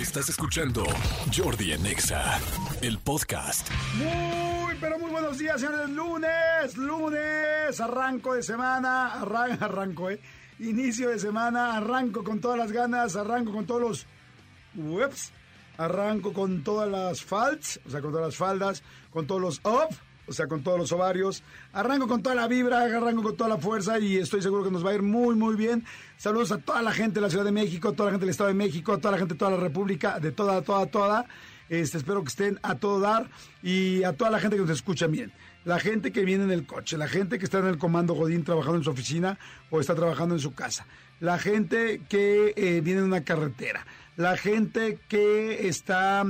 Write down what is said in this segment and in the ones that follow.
Estás escuchando Jordi Anexa, el podcast. Muy, pero muy buenos días, señores. Lunes, lunes, arranco de semana, arran- arranco, ¿eh? Inicio de semana, arranco con todas las ganas, arranco con todos los webs, arranco con todas las falts, o sea, con todas las faldas, con todos los up, o sea, con todos los ovarios, arranco con toda la vibra, arranco con toda la fuerza y estoy seguro que nos va a ir muy, muy bien. Saludos a toda la gente de la Ciudad de México, toda la gente del Estado de México, toda la gente de toda la República, de toda, toda, toda. Este, espero que estén a todo dar y a toda la gente que nos escucha bien. La gente que viene en el coche, la gente que está en el comando Godín trabajando en su oficina o está trabajando en su casa, la gente que eh, viene en una carretera, la gente que está,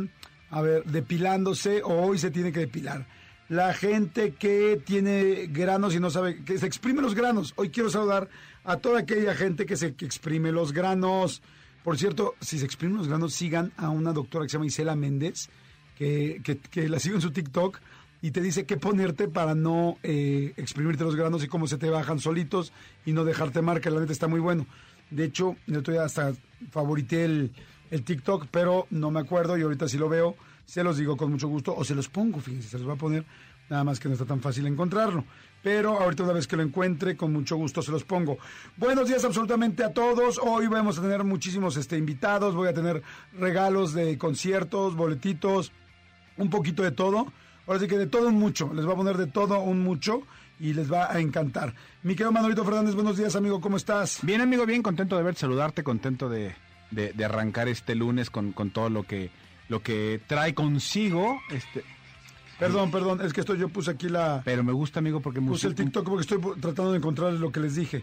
a ver, depilándose o hoy se tiene que depilar, la gente que tiene granos y no sabe, que se exprime los granos. Hoy quiero saludar a toda aquella gente que se exprime los granos. Por cierto, si se exprimen los granos, sigan a una doctora que se llama Isela Méndez, que, que, que la sigo en su TikTok y te dice qué ponerte para no eh, exprimirte los granos y cómo se te bajan solitos y no dejarte marca. La neta está muy bueno. De hecho, otro día hasta favorité el, el TikTok, pero no me acuerdo y ahorita si lo veo, se los digo con mucho gusto o se los pongo, fíjense, se los voy a poner, nada más que no está tan fácil encontrarlo. Pero ahorita una vez que lo encuentre, con mucho gusto se los pongo. Buenos días absolutamente a todos. Hoy vamos a tener muchísimos este, invitados, voy a tener regalos de conciertos, boletitos, un poquito de todo. Ahora sí que de todo un mucho, les va a poner de todo un mucho y les va a encantar. Mi querido Manolito Fernández, buenos días amigo, ¿cómo estás? Bien, amigo, bien, contento de verte, saludarte, contento de, de- de arrancar este lunes con, con todo lo que, lo que trae consigo. Este, Perdón, perdón, es que esto yo puse aquí la... pero me gusta, amigo, porque Puse el TikTok porque estoy tratando de encontrar lo que les dije.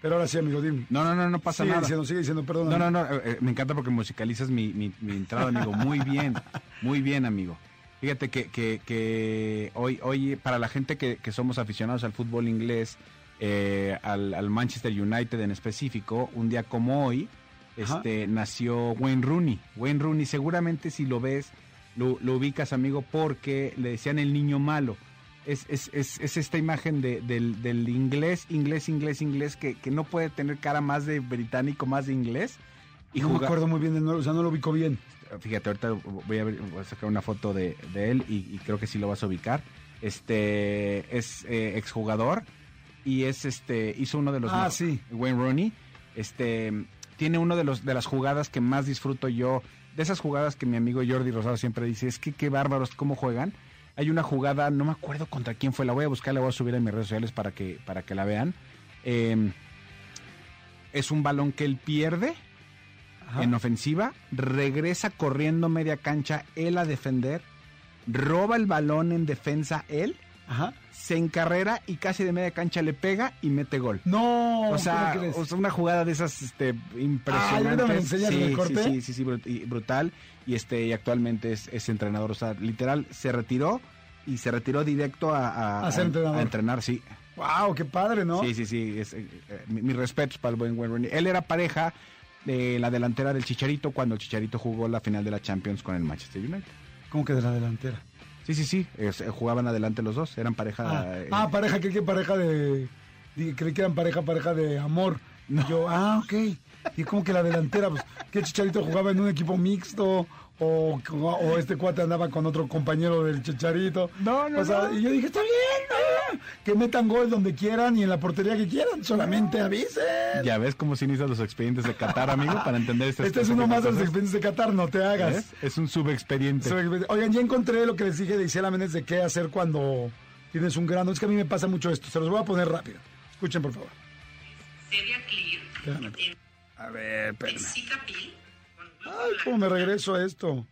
Pero ahora sí, amigo, dime. No, no, no, no pasa sigue nada. diciendo, sigue diciendo, perdón. No, no, no, eh, eh, me encanta porque musicalizas mi, mi, mi entrada, amigo. Muy bien, muy bien, amigo. Fíjate que, que, que hoy, hoy, para la gente que, que somos aficionados al fútbol inglés, eh, al, al Manchester United en específico, un día como hoy, Ajá. este, nació Wayne Rooney. Wayne Rooney, seguramente si lo ves, lo, lo ubicas, amigo, porque le decían el niño malo. Es, es, es, es esta imagen de- del, del inglés, inglés, inglés, inglés, que, que no puede tener cara más de británico, más de inglés. Y no me acuerdo muy bien, nombre, o sea, no lo ubico bien. Fíjate, ahorita voy a, ver- voy a sacar una foto de, de él y, y creo que sí lo vas a ubicar. Este es eh, exjugador y es este hizo uno de los Ah, sí. Wayne Rooney. Este tiene uno de los de las jugadas que más disfruto yo, de esas jugadas que mi amigo Jordi Rosado siempre dice, es que qué bárbaros cómo juegan. Hay una jugada, no me acuerdo contra quién fue, la voy a buscar, la voy a subir en mis redes sociales para que para que la vean. Eh, es un balón que él pierde Ajá. en ofensiva, regresa corriendo media cancha él a defender, roba el balón en defensa él, Ajá. Se encarrera y casi de media cancha le pega y mete gol. No, O sea, o sea, una jugada de esas este, impresionantes. lo enseñas en sí, el corte. sí, sí, sí, brutal. Y este y actualmente es, es entrenador. O sea, literal, se retiró y se retiró directo a, a- A ser entrenador. a entrenar, sí. Wow, qué padre, ¿no? Sí, sí, sí. es, eh, eh, mi- mis respetos para el buen Wayne Rooney. Él era pareja de la delantera del Chicharito cuando el Chicharito jugó la final de la Champions con el Manchester United. ¿Cómo que de la delantera? Sí, sí, sí. es- eh, jugaban adelante los dos. Eran pareja. Ah, eh, ah, pareja, creí que pareja de... Creí que eran pareja, pareja de amor. Y yo, ah, ok. Y como que la delantera, pues, que Chicharito jugaba en un equipo mixto o, o este cuate andaba con otro compañero del Chicharito. No, no, O sea, no. y yo dije, está bien, ah, que metan gol donde quieran y en la portería que quieran, solamente avisen. Ya ves cómo se inician los expedientes de Qatar, amigo, para entender este Este es uno más de los expedientes de Qatar, no te hagas. ¿Ves? Es un subexpediente. Oigan, ya encontré lo que les dije de Isela Méndez de qué hacer cuando tienes un grano. Es que a mí me pasa mucho esto. Se los voy a poner rápido. Escuchen, por favor. Stevia Clear, tiene A ver, espérame. Ay, cómo me regreso a esto.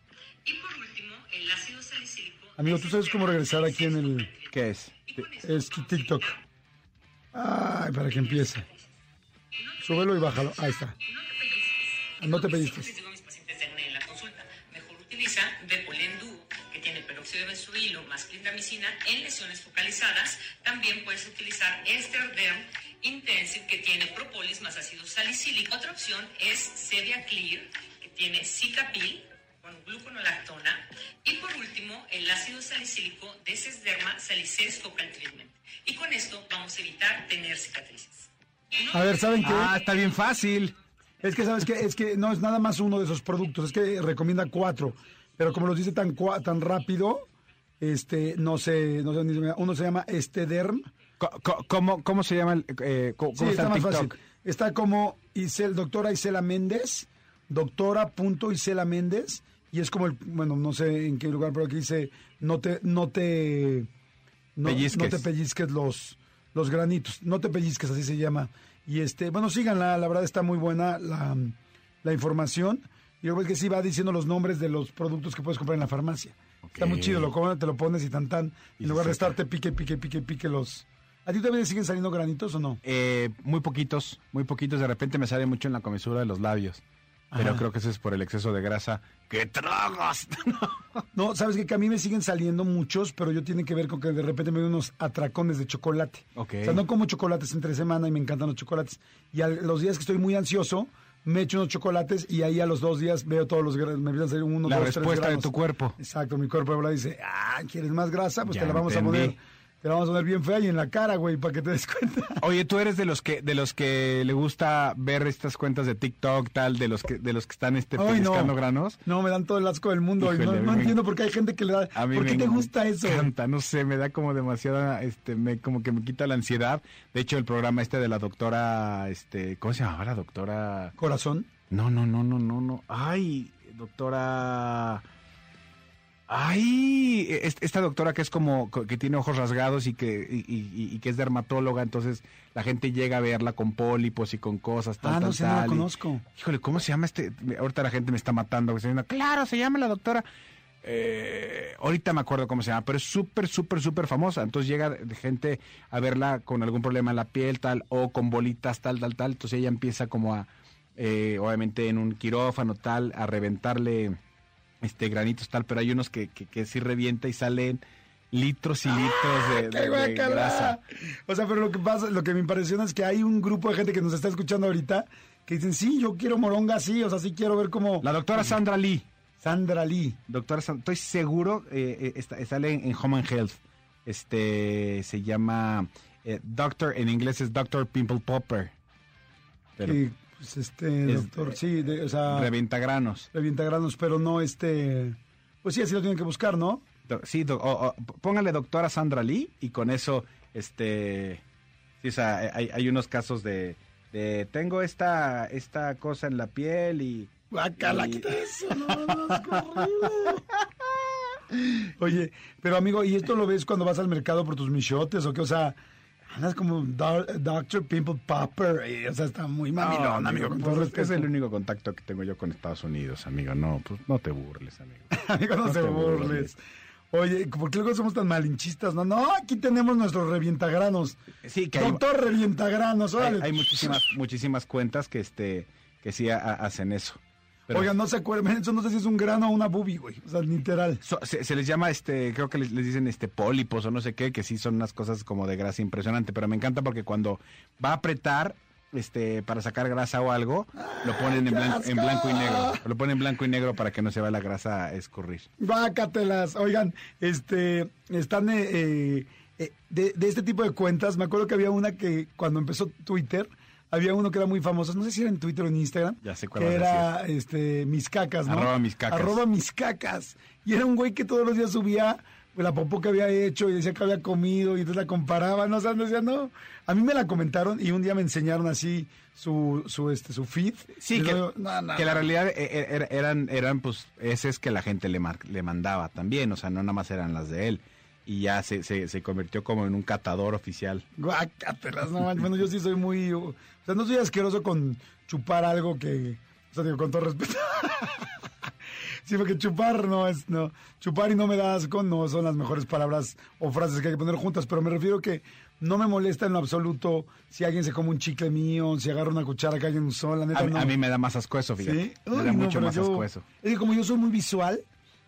Y por último, el ácido salicílico. Amigo, ¿tú sabes cómo regresar aquí en el- ¿Qué es? Es TikTok. Ay, para que empiece. Súbelo y bájalo. Ahí está. No te pellizques. No te Siempre pellizques. les digo a mis pacientes de acné en la consulta, mejor utiliza Depolen Duo, que tiene peróxido de benzoilo más clindamicina en lesiones focalizadas. También puedes utilizar Esterderm Intensive, que tiene propolis más ácido salicílico. Otra opción es Sevia Clear, tiene Cicapil con gluconolactona. Y por último, el ácido salicílico de Sesderma Salices Focal Treatment. Y con esto vamos a evitar tener cicatrices. A ver, ¿saben qué? Ah, está bien fácil. Es que, ¿sabes qué? Es que no es nada más uno de esos productos, es que recomienda cuatro. Pero como los dice tan, cua- tan rápido, este, no sé, no sé, uno se llama Estederm. ¿Cómo, cómo se llama? El, eh, co- Sí, ¿Cómo está, está el más TikTok? fácil. Está como Isel, doctora Isela Méndez, doctora punto Isela Méndez, y es como el, bueno, no sé en qué lugar, pero aquí dice, no te, no te, no, Pellizques. no te pellizques los, los granitos, no te pellizques, así se llama. Y este, bueno, síganla, la verdad está muy buena la, la información. Y luego es que sí va diciendo los nombres de los productos que puedes comprar en la farmacia. Está muy chido, lo comes, te lo pones y tan tan. Y En lugar de estarte pique, pique, pique, pique los... ¿A ti también siguen saliendo granitos o no? Eh, muy poquitos, muy poquitos. De repente me sale mucho en la comisura de los labios. Pero Ajá. creo que eso es por el exceso de grasa. ¡Qué tragos! No, sabes que, que a mí me siguen saliendo muchos, pero yo tiene que ver con que de repente me doy unos atracones de chocolate. Ok. O sea, no como chocolates entre semana y me encantan los chocolates. Y a los días que estoy muy ansioso, me echo unos chocolates y ahí a los dos días veo todos los me empiezan a salir uno, La dos, tres respuesta de tu cuerpo. Exacto, mi cuerpo ahora dice, ah, ¿quieres más grasa? Pues Ya te la vamos entendí. a poner, te la vamos a poner bien fea y en la cara, güey, para que te des cuenta. Oye, tú eres de los que de los que le gusta ver estas cuentas de TikTok tal, de los que de los que están este Ay, no. pellizcando granos. No, me dan todo el asco del mundo Híjole, no, no me- entiendo por qué hay gente que le da... A mí ¿Por qué te gusta eso? encanta, no sé, me da como demasiada, este, me como que me quita la ansiedad. De hecho, el programa este de la doctora, este, ¿cómo se llamaba la doctora? Corazón. No, no, no, no, no, no. Ay, doctora. Ay, es- esta doctora que es como co- que tiene ojos rasgados y que y, y- y que es dermatóloga, entonces la gente llega a verla con pólipos y con cosas tal, Ah, no tal, sé, no la conozco. Híjole, ¿cómo se llama este? Ahorita la gente me está matando. está diciendo, claro, se llama la doctora. Eh, ahorita me acuerdo cómo se llama, pero es súper, súper, súper famosa. Entonces llega gente a verla con algún problema en la piel, tal, o con bolitas, tal, tal, tal. Entonces ella empieza como a, eh, obviamente en un quirófano, tal, a reventarle este granitos, tal, pero hay unos que, que, que sí revienta y salen litros y litros de, ¡Qué de- de guacala! grasa. O sea, pero lo que pasa, lo que me impresiona es que hay un grupo de gente que nos está escuchando ahorita que dicen, sí, yo quiero moronga así, o sea, sí quiero ver como La doctora Sandra Lee. Sandra Lee. Doctora, San- estoy seguro, eh, eh, está- sale en, Home and Health. Este se llama eh, Doctor, en inglés es Doctor Pimple Popper. Pero pues, este, Es- doctor, sí, de- o sea, revienta granos. revienta granos, pero no este, pues sí, así lo tienen que buscar, ¿no? Do- sí, do- o- o, póngale doctora Sandra Lee y con eso, este, sí, o sea, hay, hay unos casos de, de tengo esta, esta cosa en la piel y... Guacala, y- quita eso, no, no, es horrible. Oye, pero amigo, ¿y esto lo ves cuando vas al mercado por tus michotes o qué? O sea, andas como Dr. Pimple Popper, y, o sea, está muy mamilón, No, amigo, con pues, todo es respeto. el único contacto que tengo yo con Estados Unidos, amigo. No, pues no te burles, amigo. Amigo, no, te burles. burles. Oye, ¿por qué luego somos tan malinchistas? No, no, aquí tenemos nuestros revientagranos. Sí, que hay- Doctor revientagranos, hay, órale. hay muchísimas muchísimas cuentas que este que sí ha- ha- hacen eso Pero Oigan, no se acuerdan, eso no sé si es un grano o una bubi, güey. O sea, literal. so- se, se les llama este creo que les, les dicen este pólipos o no sé qué que sí son unas cosas como de grasa impresionante pero me encanta porque cuando va a apretar este para sacar grasa o algo lo ponen en blanco, en blanco y negro lo ponen en blanco y negro para que no se vaya la grasa a escurrir Vácatelas. Oigan, este, están eh, eh, de, de este tipo de cuentas. Me acuerdo que había una que cuando empezó Twitter, había uno que era muy famoso. No sé si era en Twitter o en Instagram. Ya sé cuál Que era este, mis cacas, ¿no? Arroba mis cacas. Arroba mis cacas. Y era un güey que todos los días subía la popó que había hecho y decía que había comido y entonces la comparaban, no o sea, decía, no. A mí me la comentaron y un día me enseñaron así su, su, este, su feed. Sí, que, no, no, que la no. realidad e- e- era- eran, eran pues, es que la gente le, mar- le mandaba también, o sea, no nada más eran las de él. Y ya se, se, se convirtió como en un catador oficial. Guácatelas, no. Bueno, yo sí soy muy. O sea, no soy asqueroso con chupar algo que. O sea, digo, con todo respeto. sí, porque chupar no es. no Chupar y no me da asco no son las mejores palabras o frases que hay que poner juntas, pero me refiero que no me molesta en lo absoluto si alguien se come un chicle mío, si agarra una cuchara que alguien usó, la neta A, mí- no. a mí me da más asco eso, fíjate. ¿Sí? Me da no, mucho más yo- asco eso. Es que como yo soy muy visual,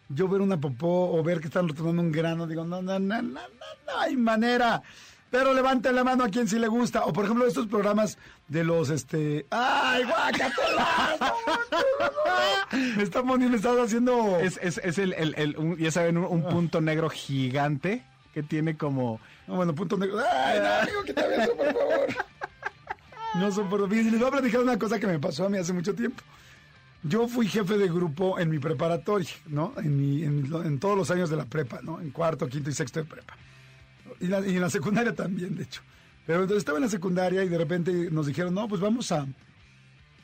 yo ver una popó o ver que están retornando un grano, digo, no, no, no, no, no, no hay manera. Pero levanten la mano a quien sí le gusta. O por ejemplo, estos programas de los, este... ¡Ay, guácatelas! me está poniendo, me estás haciendo... Es, es, es el, el, el- un- ya saben, un, un punto negro gigante que tiene como... No, bueno, punto negro. ¡Ay, no, amigo, quítame eso, por favor! No soporto. Les voy a platicar una cosa que me pasó a mí hace mucho tiempo. Yo fui jefe de grupo en mi preparatoria, ¿no? En, mi- en, en todos los años de la prepa, ¿no? En cuarto, quinto y sexto de prepa. Y, la- y en la secundaria también, de hecho. Pero entonces estaba en la secundaria y de repente nos dijeron, no, pues vamos a...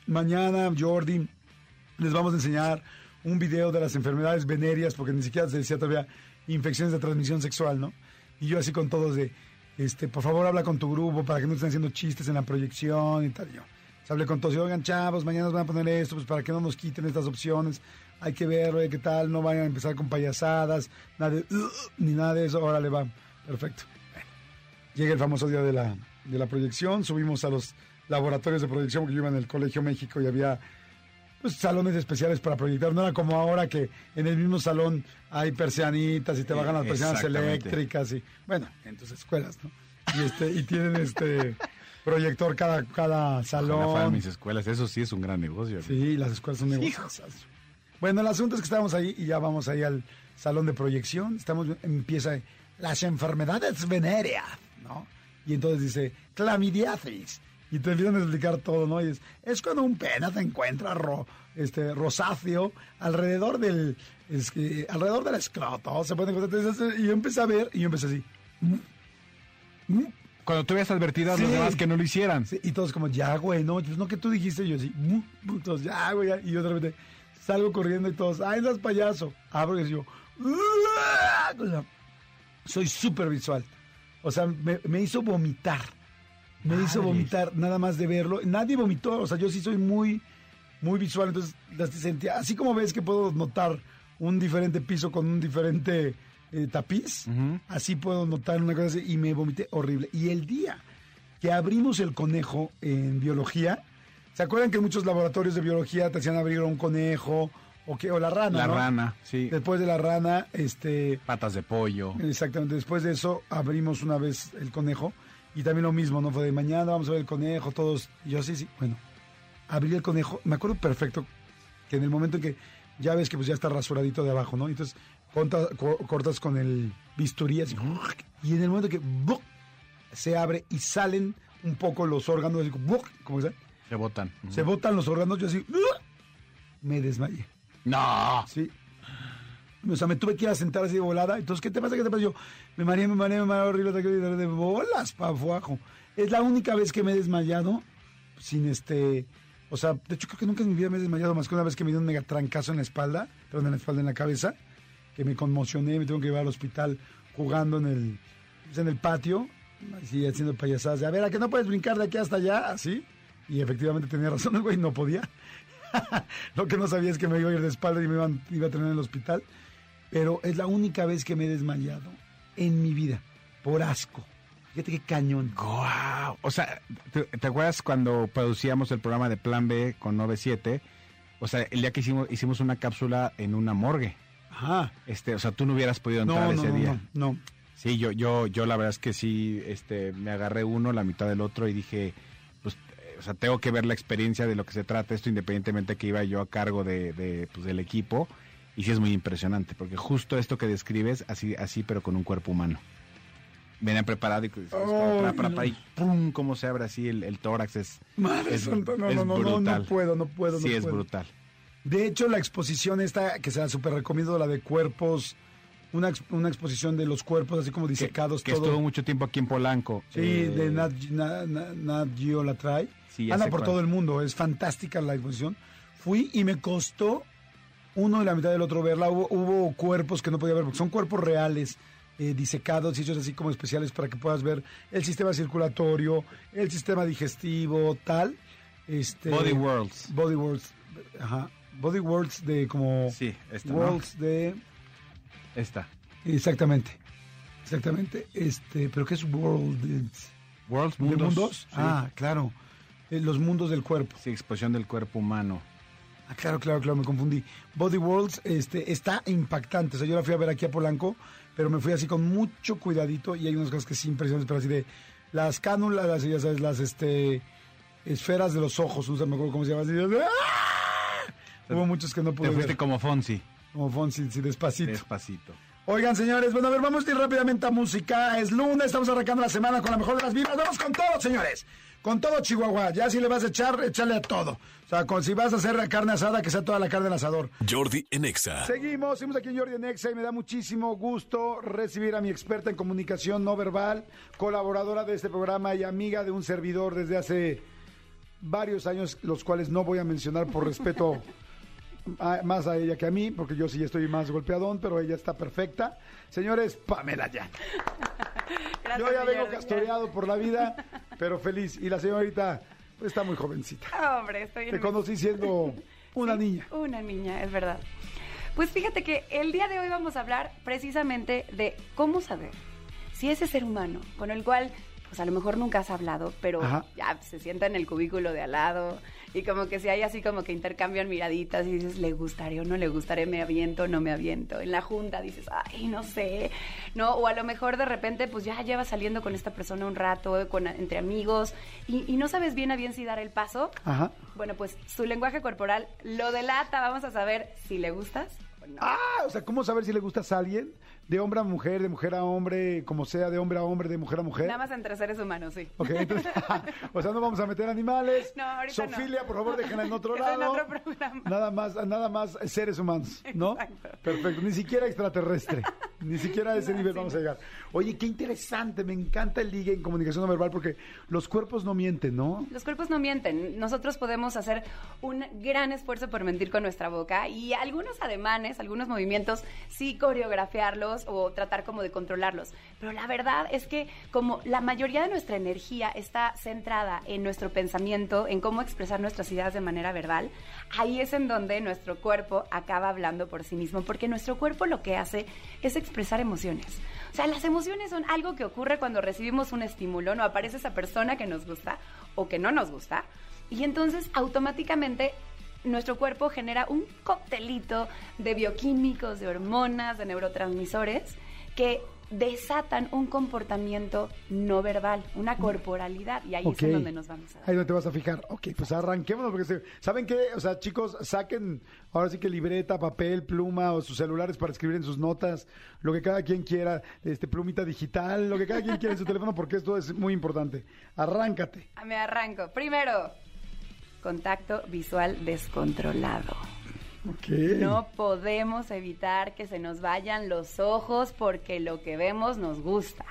Mañana, Jordi, les vamos a enseñar un video de las enfermedades venéreas, porque ni siquiera se decía todavía infecciones de transmisión sexual, ¿no? Y yo así con todos de, este, por favor habla con tu grupo para que no estén haciendo chistes en la proyección y tal. Yo pues, hablé con todos y oigan, chavos, mañana nos van a poner esto, pues para que no nos quiten estas opciones. Hay que verlo, ¿eh? qué tal, no vayan a empezar con payasadas, nada de, "Ugh", ni nada de eso. Órale, va, perfecto. Llega el famoso día de la, de la proyección, subimos a los laboratorios de proyección, porque yo iba en el Colegio México y había pues, salones especiales para proyectar. No era como ahora que en el mismo salón hay persianitas y te bajan las persianas eléctricas y bueno, en tus escuelas, ¿no? Y este y tienen este proyector cada cada Ojalá salón. mis escuelas, eso sí es un gran negocio. Sí, las escuelas son negocios. Bueno, el asunto es que estamos ahí y ya vamos ahí al salón de proyección. Estamos empieza las enfermedades venéreas, ¿no? Y entonces dice clamidiasis y te empiezan a explicar todo, ¿no? Y es, es cuando un pene se encuentra ro- este rosáceo alrededor del es que, alrededor del escroto, se puede encontrar entonces, y yo empecé a ver y yo empecé así. Cuando tú habías advertido a los Sí. demás que no lo hicieran. Sí, y todos como, ya, güey, no, pues no que tú dijiste, y yo así, "Mm", todos, ya, güey, ya", y yo de repente salgo corriendo y todos, ay, es payaso. Abro y yo, "Uah", o sea, soy súper visual. O sea, me, me hizo vomitar. Me hizo vomitar nada más de verlo. Nadie vomitó, o sea, yo sí soy muy, muy visual, entonces las sentía, así como ves que puedo notar un diferente piso con un diferente eh, tapiz, así puedo notar una cosa así y me vomité horrible. Y el día que abrimos el conejo en biología, ¿se acuerdan que en muchos laboratorios de biología te hacían abrir un conejo o, que, o la rana? La ¿no? rana, sí. Después de la rana, este, Patas de pollo. Exactamente, después de eso abrimos una vez el conejo y también lo mismo, ¿no? Fue de mañana vamos a ver el conejo, todos. Y yo sí, sí, bueno, abrí el conejo, me acuerdo perfecto que en el momento en que ya ves que pues ya está rasuradito de abajo, ¿no? Entonces conta- co- cortas con el bisturí así, y en el momento que se abre y salen un poco los órganos, así, que se, Se botan. Se botan los órganos, yo así, me desmayé. No. Sí. O sea, me tuve que ir a sentar así de volada. Entonces, ¿qué te pasa? ¿Qué te pasa? Yo me mareé, me mareé, me mareé horrible, de bolas para abajo. Es la única vez que me he desmayado sin este... O sea, de hecho creo que nunca en mi vida me he desmayado más que una vez que me dio un megatrancazo en la espalda, perdón, en la espalda, en la cabeza, que me conmocioné, me tengo que llevar al hospital jugando en el, pues, en el patio, así haciendo payasadas. de, A ver, ¿a que no puedes brincar de aquí hasta allá? Así. Y efectivamente tenía razón el güey, no podía. Lo que no sabía es que me iba a ir de espalda y me iban- iba a tener en el hospital. Pero es la única vez que me he desmayado en mi vida, por asco. Fíjate qué cañón. Guau. O sea, ¿te, te acuerdas cuando producíamos el programa de Plan B con 97? O sea, el día que hicimos, hicimos una cápsula en una morgue. Ajá. Este, o sea, tú no hubieras podido entrar No, no, ese no, día. no, no. Sí, yo, yo, yo la verdad es que sí, este, me agarré uno, la mitad del otro y dije, pues, eh, o sea, tengo que ver la experiencia de lo que se trata esto, independientemente que iba yo a cargo de, de, pues, del equipo. Y sí es muy impresionante, porque justo esto que describes, así, así, pero con un cuerpo humano. Venía preparado y pues, Ay, para, para, no. para, y pum, cómo se abre así el, el tórax es, Madre es, santa, no, es no, no, no, brutal. no puedo, no puedo, Sí, no es puedo. brutal. De hecho, la exposición esta, que se la super recomiendo, la de cuerpos, una, una exposición de los cuerpos así como disecados, que todo. estuvo mucho tiempo aquí en Polanco. Sí, Eh, de Nat, Na- Na- Nat Geo la trae. Sí, Anda por cuál. todo el mundo, es fantástica la exposición. Fui y me costó uno y la mitad del otro verla. Hubo, hubo cuerpos que no podía ver, porque son cuerpos reales, eh, disecados hechos así como especiales para que puedas ver el sistema circulatorio, el sistema digestivo, tal. Este, Body Worlds. Body Worlds, ajá. Body Worlds de como... Sí, esta, ¿no? Worlds de... Esta. Exactamente. Exactamente. Este, pero ¿qué es Worlds? Worlds ¿De Mundos. Sí. Ah, claro. Eh, los mundos del cuerpo. Sí, exposición del cuerpo humano. Ah, claro, claro, claro, me confundí. Body Worlds este, está impactante. O sea, yo la fui a ver aquí a Polanco, pero me fui así con mucho cuidadito y hay unas cosas que sí impresionantes, pero así de las cánulas, las, ya sabes, las este, esferas de los ojos, no sé, me acuerdo cómo se llama. así, ¡ah! Hubo muchos que no Te pude fuiste ver. como Fonsi. Como Fonsi, sí, despacito. Despacito. Oigan, señores, bueno, a ver, vamos a ir rápidamente a música. Es lunes, estamos arrancando la semana con la mejor de las vibras. Vamos con todo, señores. Con todo Chihuahua. Ya si le vas a echar, échale a todo. O sea, con, si vas a hacer la carne asada, que sea toda la carne del asador. Jordi en Exa. Seguimos, seguimos aquí en Jordi Nexa y me da muchísimo gusto recibir a mi experta en comunicación no verbal, colaboradora de este programa y amiga de un servidor desde hace varios años, los cuales no voy a mencionar por respeto a- más a ella que a mí, porque yo sí estoy más golpeadón, pero ella está perfecta. Señores, Pamela ya. Gracias, Yo ya vengo castoreado por la vida, pero feliz. Y la señorita pues, está muy jovencita. Hombre, estoy en Te mi- conocí siendo una Sí, niña. Una niña, es verdad. Pues fíjate que el día de hoy vamos a hablar precisamente de cómo saber si ese ser humano con el cual, pues a lo mejor nunca has hablado, pero Ajá. ya se sienta en el cubículo de al lado y como que si hay así como que intercambian miraditas y dices, ¿le gustaré o no le gustaré? ¿Me aviento o no me aviento? En la junta dices, ay, no sé, ¿no? O a lo mejor de repente, pues ya llevas saliendo con esta persona un rato, con, entre amigos, y, y no sabes bien a bien si dar el paso. Ajá. Bueno, pues su lenguaje corporal lo delata. Vamos a saber si le gustas no. Ah, o sea, ¿cómo saber si le gustas a alguien? De hombre a mujer, de mujer a hombre, como sea, de hombre a hombre, de mujer a mujer. Nada más entre seres humanos, sí. Ok, entonces, o sea, no vamos a meter animales. No, ahorita no. Sofilia, por favor, déjenla en otro lado. en otro programa. Nada más, nada más seres humanos, ¿no? Exacto. Perfecto, ni siquiera extraterrestre, ni siquiera a ese No, nivel sí, vamos a llegar. Oye, qué interesante, me encanta el ligue en comunicación no verbal porque los cuerpos no mienten, ¿no? Los cuerpos no mienten. Nosotros podemos hacer un gran esfuerzo por mentir con nuestra boca y algunos ademanes, algunos movimientos, sí coreografiarlos o tratar como de controlarlos. Pero la verdad es que como la mayoría de nuestra energía está centrada en nuestro pensamiento, en cómo expresar nuestras ideas de manera verbal, ahí es en donde nuestro cuerpo acaba hablando por sí mismo, porque nuestro cuerpo lo que hace es expresar emociones. O sea, las emociones son algo que ocurre cuando recibimos un estímulo, no aparece esa persona que nos gusta o que no nos gusta, y entonces automáticamente nuestro cuerpo genera un coctelito de bioquímicos, de hormonas, de neurotransmisores que desatan un comportamiento no verbal, una corporalidad, y ahí es donde nos vamos a dar. Ahí donde te vas a fijar. Ok, pues arranquémonos porque se- ¿saben qué? O sea, chicos, saquen ahora sí que libreta, papel, pluma o sus celulares para escribir en sus notas, lo que cada quien quiera, este plumita digital, lo que cada quien quiera en su teléfono porque esto es muy importante. Arráncate. Ah, Me arranco. Primero, contacto visual descontrolado. No podemos evitar que se nos vayan los ojos porque lo que vemos nos gusta.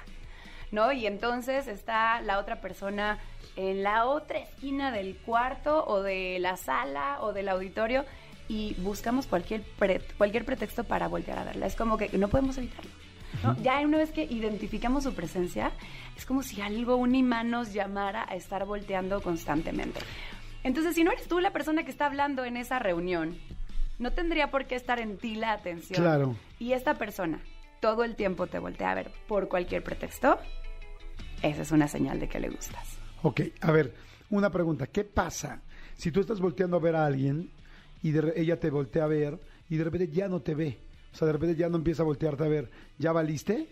¿No? Y entonces está la otra persona en la otra esquina del cuarto o de la sala o del auditorio y buscamos cualquier, pre- cualquier pretexto para voltear a verla. Es como que no podemos evitarlo. ¿no? Ya una vez que identificamos su presencia, es como si algo, un imán nos llamara a estar volteando constantemente. Entonces, si no eres tú la persona que está hablando en esa reunión, no tendría por qué estar en ti la atención. Claro. Y esta persona todo el tiempo te voltea a ver por cualquier pretexto, esa es una señal de que le gustas. Ok, a ver, una pregunta. ¿Qué pasa si tú estás volteando a ver a alguien y de ella te voltea a ver y de repente ya no te ve? O sea, de repente ya no empieza a voltearte a ver. ¿Ya valiste?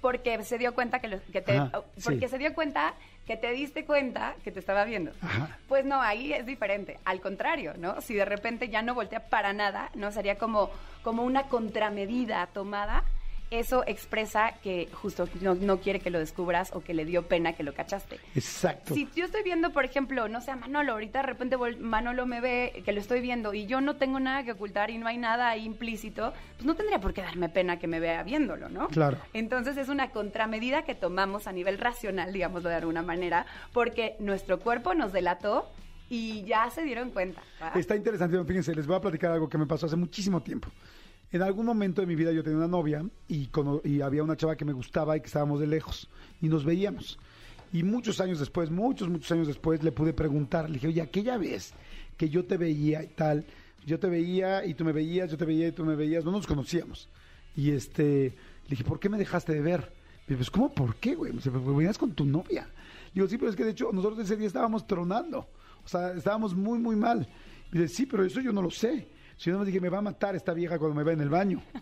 Porque se dio cuenta que, lo- que te, Ajá, porque sí. se dio cuenta que te diste cuenta que te estaba viendo. Ajá. Pues no, ahí es diferente. Al contrario, ¿no? Si de repente ya no voltea para nada, ¿no? Sería como, como una contramedida tomada. Eso expresa que justo no, no quiere que lo descubras o que le dio pena que lo cachaste. Exacto. Si yo estoy viendo, por ejemplo, no sé, a Manolo, ahorita de repente Manolo me ve que lo estoy viendo y yo no tengo nada que ocultar y no hay nada ahí implícito, pues no tendría por qué darme pena que me vea viéndolo, ¿no? Claro. Entonces es una contramedida que tomamos a nivel racional, digámoslo de alguna manera, porque nuestro cuerpo nos delató y ya se dieron cuenta. Está interesante, fíjense, les voy a platicar algo que me pasó hace muchísimo tiempo. En algún momento de mi vida yo tenía una novia y, y había una chava que me gustaba y que estábamos de lejos y nos veíamos. Y muchos años después, muchos, muchos años después, le pude preguntar, le dije, oye, aquella vez que yo te veía y tal, yo te veía y tú me veías, yo te veía y tú me veías, no nos conocíamos. Y este, le dije, ¿por qué me dejaste de ver? Y pues, ¿cómo por qué, güey? Me "Pues venías con tu novia. Digo, sí, pero es que de hecho nosotros ese día estábamos tronando. O sea, estábamos muy, muy mal. Y dice, sí, pero eso yo no lo sé. Si no me dije, me va a matar esta vieja cuando me vea en el baño.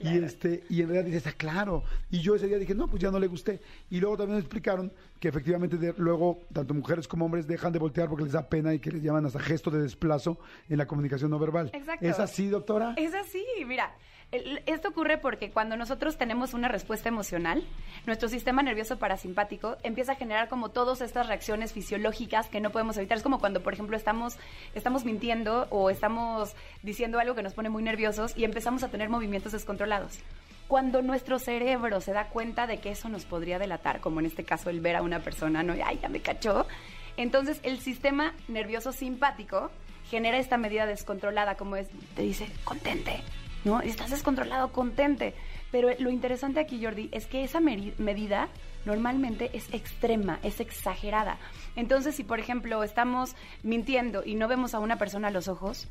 Y este, y en realidad dices, ah, claro. Y yo ese día dije, no, pues ya no le gusté. Y luego también me explicaron que efectivamente de- luego tanto mujeres como hombres dejan de voltear porque les da pena y que les llaman hasta gesto de desplazo en la comunicación no verbal. Exacto. ¿Es así, doctora? Es así, mira. Esto ocurre porque cuando nosotros tenemos una respuesta emocional, nuestro sistema nervioso parasimpático empieza a generar como todas estas reacciones fisiológicas que no podemos evitar. Es como cuando, por ejemplo, estamos, estamos mintiendo o estamos diciendo algo que nos pone muy nerviosos y empezamos a tener movimientos descontrolados. Cuando nuestro cerebro se da cuenta de que eso nos podría delatar, como en este caso el ver a una persona, ¿no? Ay, ya me cachó. Entonces el sistema nervioso simpático genera esta medida descontrolada, como es, te dice, contente, ¿no? Estás descontrolado, contente. Pero lo interesante aquí, Jordi, es que esa medida normalmente es extrema, es exagerada. Entonces, si por ejemplo estamos mintiendo y no vemos a una persona a los ojos,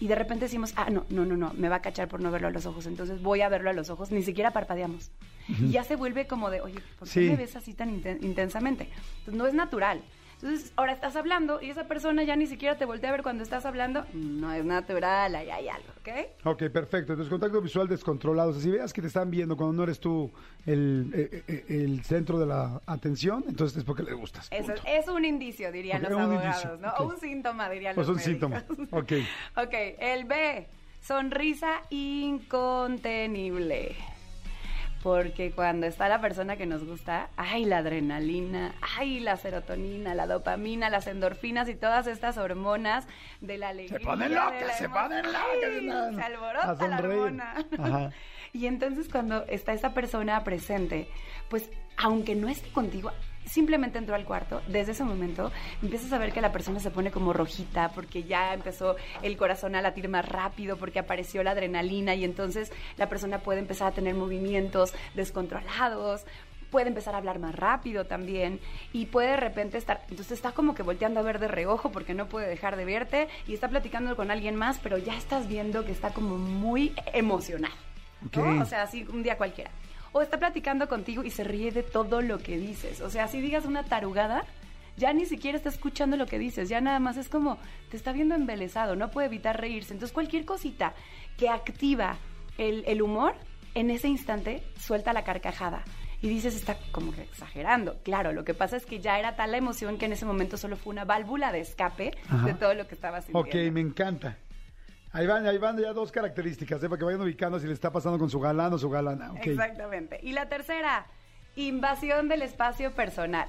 y de repente decimos, ah, no, no, no, no, me va a cachar por no verlo a los ojos, entonces voy a verlo a los ojos, ni siquiera parpadeamos. Y ya se vuelve como de, oye, ¿por qué Sí. me ves así tan inten- intensamente? Entonces, no es natural. Entonces, ahora estás hablando y esa persona ya ni siquiera te voltea a ver cuando estás hablando. No es natural, ahí hay algo, ¿ok? Ok, perfecto. Entonces, contacto visual descontrolado. O sea, si veas que te están viendo cuando no eres tú el, eh, eh, el centro de la atención, entonces es porque le gustas. Eso es un indicio, dirían los abogados, indicio, ¿no? O un síntoma, dirían Pues los un síntoma. Ok. ok, el B, sonrisa incontenible. Porque cuando está la persona que nos gusta, ay, la adrenalina, ay, la serotonina, la dopamina, las endorfinas y todas estas hormonas de la alegría. ponen de locas, se ponen locas. Se alborota la hormona. Ajá. Y entonces cuando está esa persona presente, pues aunque no esté contigo, simplemente entró al cuarto, desde ese momento empiezas a ver que la persona se pone como rojita porque ya empezó el corazón a latir más rápido, porque apareció la adrenalina y entonces la persona puede empezar a tener movimientos descontrolados, puede empezar a hablar más rápido también y puede de repente estar, entonces está como que volteando a ver de reojo porque no puede dejar de verte y está platicando con alguien más, pero ya estás viendo que está como muy emocionado. ¿no? O sea, así un día cualquiera. O está platicando contigo y se ríe de todo lo que dices. O sea, si digas una tarugada, ya ni siquiera está escuchando lo que dices, ya nada más es como te está viendo embelesado, no puede evitar reírse. Entonces cualquier cosita que activa el, el humor, en ese instante suelta la carcajada. Y dices, está como que exagerando. Claro, lo que pasa es que ya era tal la emoción que en ese momento solo fue una válvula de escape Ajá. de todo lo que estaba sintiendo. Ok, me encanta. Ahí van, ahí van ya dos características, ¿eh? para que vayan ubicando si le está pasando con su galán o su galana. Exactamente. Y la tercera, invasión del espacio personal.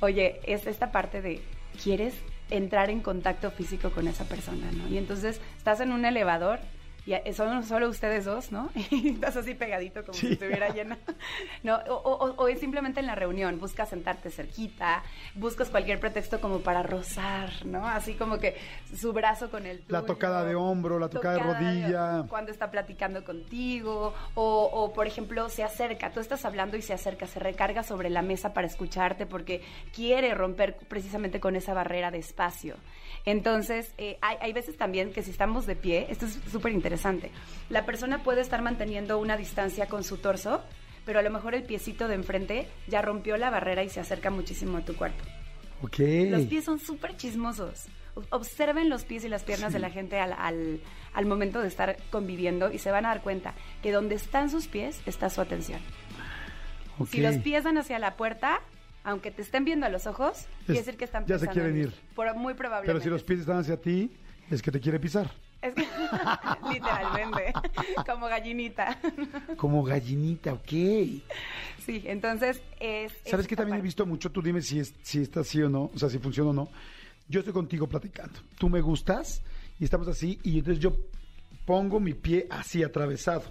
Oye, es esta parte de, ¿quieres entrar en contacto físico con esa persona, no? Y entonces estás en un elevador y son solo ustedes dos, ¿no? Y estás así pegadito como Sí. si estuviera llena. No, o, o- o es simplemente en la reunión, buscas sentarte cerquita, buscas cualquier pretexto como para rozar, ¿no? Así como que su brazo con el La tuyo. tocada de hombro, la tocada de rodilla. Cuando está platicando contigo, o, o, por ejemplo se acerca, tú estás hablando y se acerca, se recarga sobre la mesa para escucharte porque quiere romper precisamente con esa barrera de espacio. Entonces, eh, hay, hay veces también que si estamos de pie, esto es súper interesante, la persona puede estar manteniendo una distancia con su torso, pero a lo mejor el piecito de enfrente ya rompió la barrera y se acerca muchísimo a tu cuerpo. Ok. Los pies son súper chismosos. Observen los pies y las piernas de la gente al, al- al momento de estar conviviendo y se van a dar cuenta que donde están sus pies está su atención. Si los pies dan hacia la puerta, aunque te estén viendo a los ojos, quiere decir que están ya se quieren ir. Por- muy probablemente. Pero si los pies están hacia ti, es que te quiere pisar. Es que- literalmente, como gallinita. Como gallinita, ok. Sí, entonces es... es ¿Sabes qué esta también he visto mucho? Tú dime si, es, si está así o no, o sea, si funciona o no. Yo estoy contigo platicando. Tú me gustas y estamos así y entonces yo pongo mi pie así atravesado.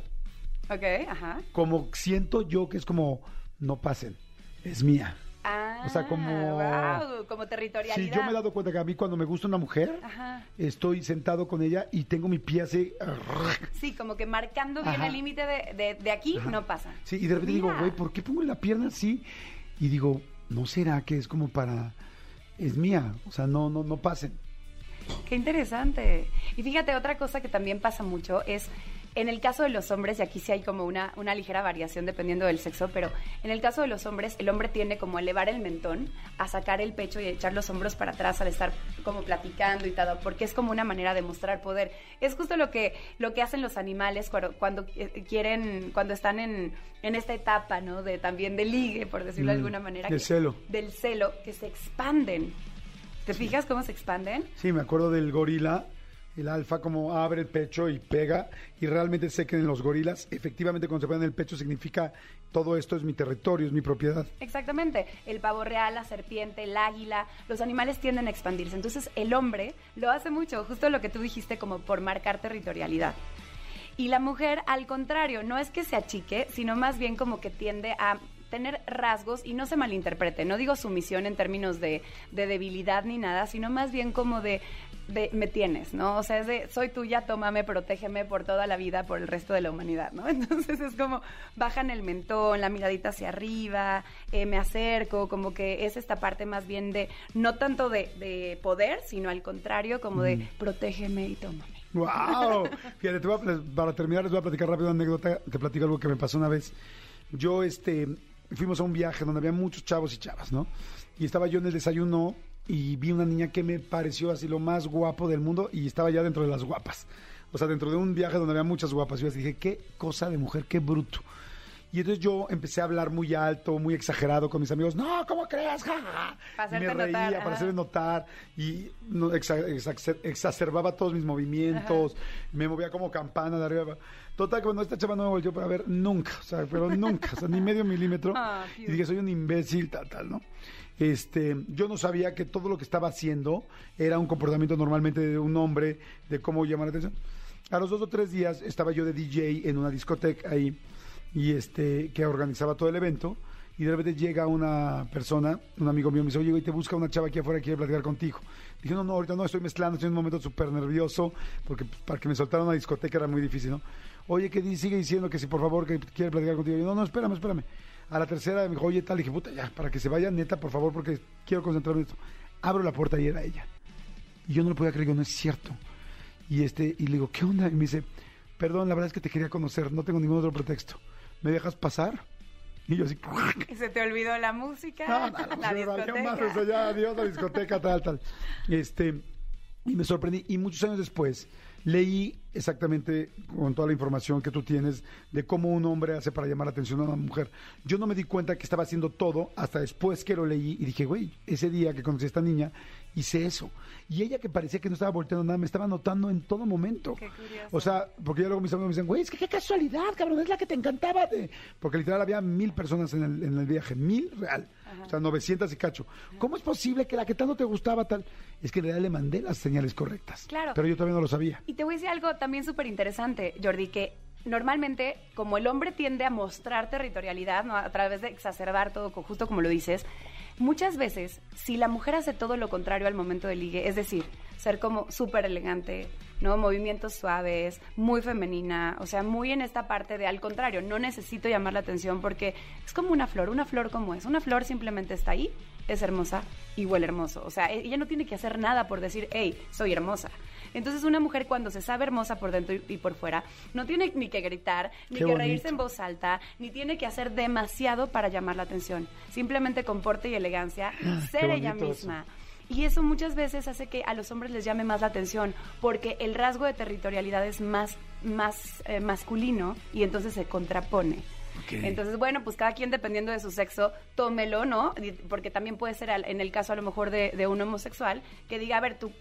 Ok, ajá. Como siento yo que es como, no pasen, es mía. Ah, O sea, como- guau, como Sí, territorialidad. yo me he dado cuenta que a mí cuando me gusta una mujer, Ajá. estoy sentado con ella y tengo mi pie así. Sí, como que marcando bien Ajá. el límite de, de- de aquí, Ajá. no pasa. Sí, y de repente digo, güey, ¿por qué pongo la pierna así? Y digo, ¿no será que es como para... Es mía, o sea, no, no, no pasen. Qué interesante. Y fíjate, otra cosa que también pasa mucho es En el caso de los hombres, y aquí sí hay como una, una ligera variación dependiendo del sexo, pero en el caso de los hombres, el hombre tiende como a elevar el mentón, a sacar el pecho y a echar los hombros para atrás al estar como platicando y todo, porque es como una manera de mostrar poder. Es justo lo que, lo que hacen los animales cuando, cuando eh, quieren, cuando están en, en esta etapa, ¿no? De también de ligue, por decirlo de alguna manera. del celo. Del celo, que se expanden. ¿Te fijas cómo se expanden? Sí, me acuerdo del gorila, el alfa como abre el pecho y pega y realmente sé que en los gorilas efectivamente cuando se pegan el pecho significa todo esto es mi territorio, es mi propiedad. Exactamente. El pavo real, la serpiente, el águila, los animales tienden a expandirse. Entonces el hombre lo hace mucho, justo lo que tú dijiste, como por marcar territorialidad. Y la mujer, al contrario, no es que se achique, sino más bien como que tiende a tener rasgos y no se malinterprete. No digo sumisión en términos de, de debilidad ni nada, sino más bien como de, de me tienes, ¿no? O sea, es de soy tuya, tómame, protégeme por toda la vida, por el resto de la humanidad, ¿no? Entonces es como bajan el mentón, la miradita hacia arriba, eh, me acerco, como que es esta parte más bien de, no tanto de, de poder, sino al contrario, como de protégeme y tómame. ¡Wow! Fíjate, te voy a- para terminar les voy a platicar rápido una anécdota, te platico algo que me pasó una vez. Yo, este, fuimos a un viaje donde había muchos chavos y chavas, ¿no? Y estaba yo en el desayuno y vi una niña que me pareció así lo más guapo del mundo y estaba ya dentro de las guapas. O sea, dentro de un viaje donde había muchas guapas. Yo así dije, qué cosa de mujer, qué bruto. Y entonces yo empecé a hablar muy alto, muy exagerado con mis amigos. No, ¿cómo crees? Ja, ja, ja". Para me reía, notar, para ajá. hacerme notar. Y no, exa- exa- exacerbaba todos mis movimientos. Me movía como campana de arriba. Total, bueno, esta chava no me volvió para ver nunca. O sea, pero nunca. O sea, ni medio milímetro. Ah, y dije, soy un imbécil, tal, tal, ¿no? Este, yo no sabía que todo lo que estaba haciendo era un comportamiento normalmente de un hombre, de cómo llamar la atención. A los dos o tres días estaba yo de DJ en una discoteca ahí y este que organizaba todo el evento y de repente llega una persona, un amigo mío, me dice, oye, güey, te busca una chava aquí afuera que quiere platicar contigo. Dije, no, no, ahorita no, estoy mezclando, estoy en un momento súper nervioso, porque pues, para que me soltara una discoteca era muy difícil, ¿no? Oye, que sigue diciendo que si por favor que quiere platicar contigo. Yo, no, no, espérame, espérame. A la tercera me dijo, oye, tal, dije, puta, ya, para que se vaya, neta, por favor, porque quiero concentrarme en esto. Abro la puerta y era ella. Y yo no lo podía creer, digo, no es cierto. Y este, y le digo, ¿qué onda? Y me dice, perdón, la verdad es que te quería conocer, no tengo ningún otro pretexto. ¿Me dejas pasar? Y yo así, Y se te olvidó la música, no, no, no, la discoteca. madre, o sea, ya, adiós, la discoteca, tal, tal. Este, y me sorprendí. Y muchos años después leí exactamente con toda la información que tú tienes de cómo un hombre hace para llamar la atención a una mujer. Yo no me di cuenta que estaba haciendo todo hasta después que lo leí y dije, güey, ese día que conocí a esta niña, hice eso. Y ella que parecía que no estaba volteando nada, me estaba notando en todo momento. Qué curioso. O sea, porque ya luego mis amigos me dicen, güey, es que qué casualidad, cabrón, es la que te encantaba. de-". Porque literal había mil personas en el, en el viaje, mil real. O sea, 900 y cacho. ¿Cómo es posible que la que tanto te gustaba tal? Es que en realidad le mandé las señales correctas. Claro. Pero yo todavía no lo sabía. Y te voy a decir algo también súper interesante, Jordi, que normalmente, como el hombre tiende a mostrar territorialidad, ¿no? a través de exacerbar todo, justo como lo dices, muchas veces, si la mujer hace todo lo contrario al momento del ligue, es decir, ser como súper elegante, ¿no? Movimientos suaves, muy femenina, o sea, muy en esta parte de al contrario, no necesito llamar la atención porque es como una flor, una flor como es, una flor simplemente está ahí, es hermosa y huele hermoso, o sea, ella no tiene que hacer nada por decir, hey, soy hermosa. Entonces una mujer cuando se sabe hermosa por dentro y, y por fuera, no tiene ni que gritar, ni Qué que bonito. reírse en voz alta, ni tiene que hacer demasiado para llamar la atención. Simplemente con porte y elegancia, ser ella eso. misma. Y eso muchas veces hace que a los hombres les llame más la atención, porque el rasgo de territorialidad es más, más eh, masculino y entonces se contrapone. Entonces, bueno, pues cada quien dependiendo de su sexo, tómelo, ¿no? Porque también puede ser al- en el caso a lo mejor de, de un homosexual que diga, a ver, tú,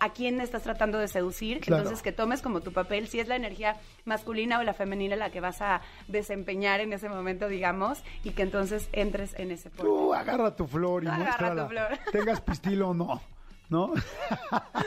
¿a quién estás tratando de seducir? Claro. Entonces, que tomes como tu papel, si es la energía masculina o la femenina la que vas a desempeñar en ese momento, digamos, y que entonces entres en ese porte. Tú agarra tu flor y Tú agarra muéstrala. tu flor. Tengas pistilo o no. ¿No?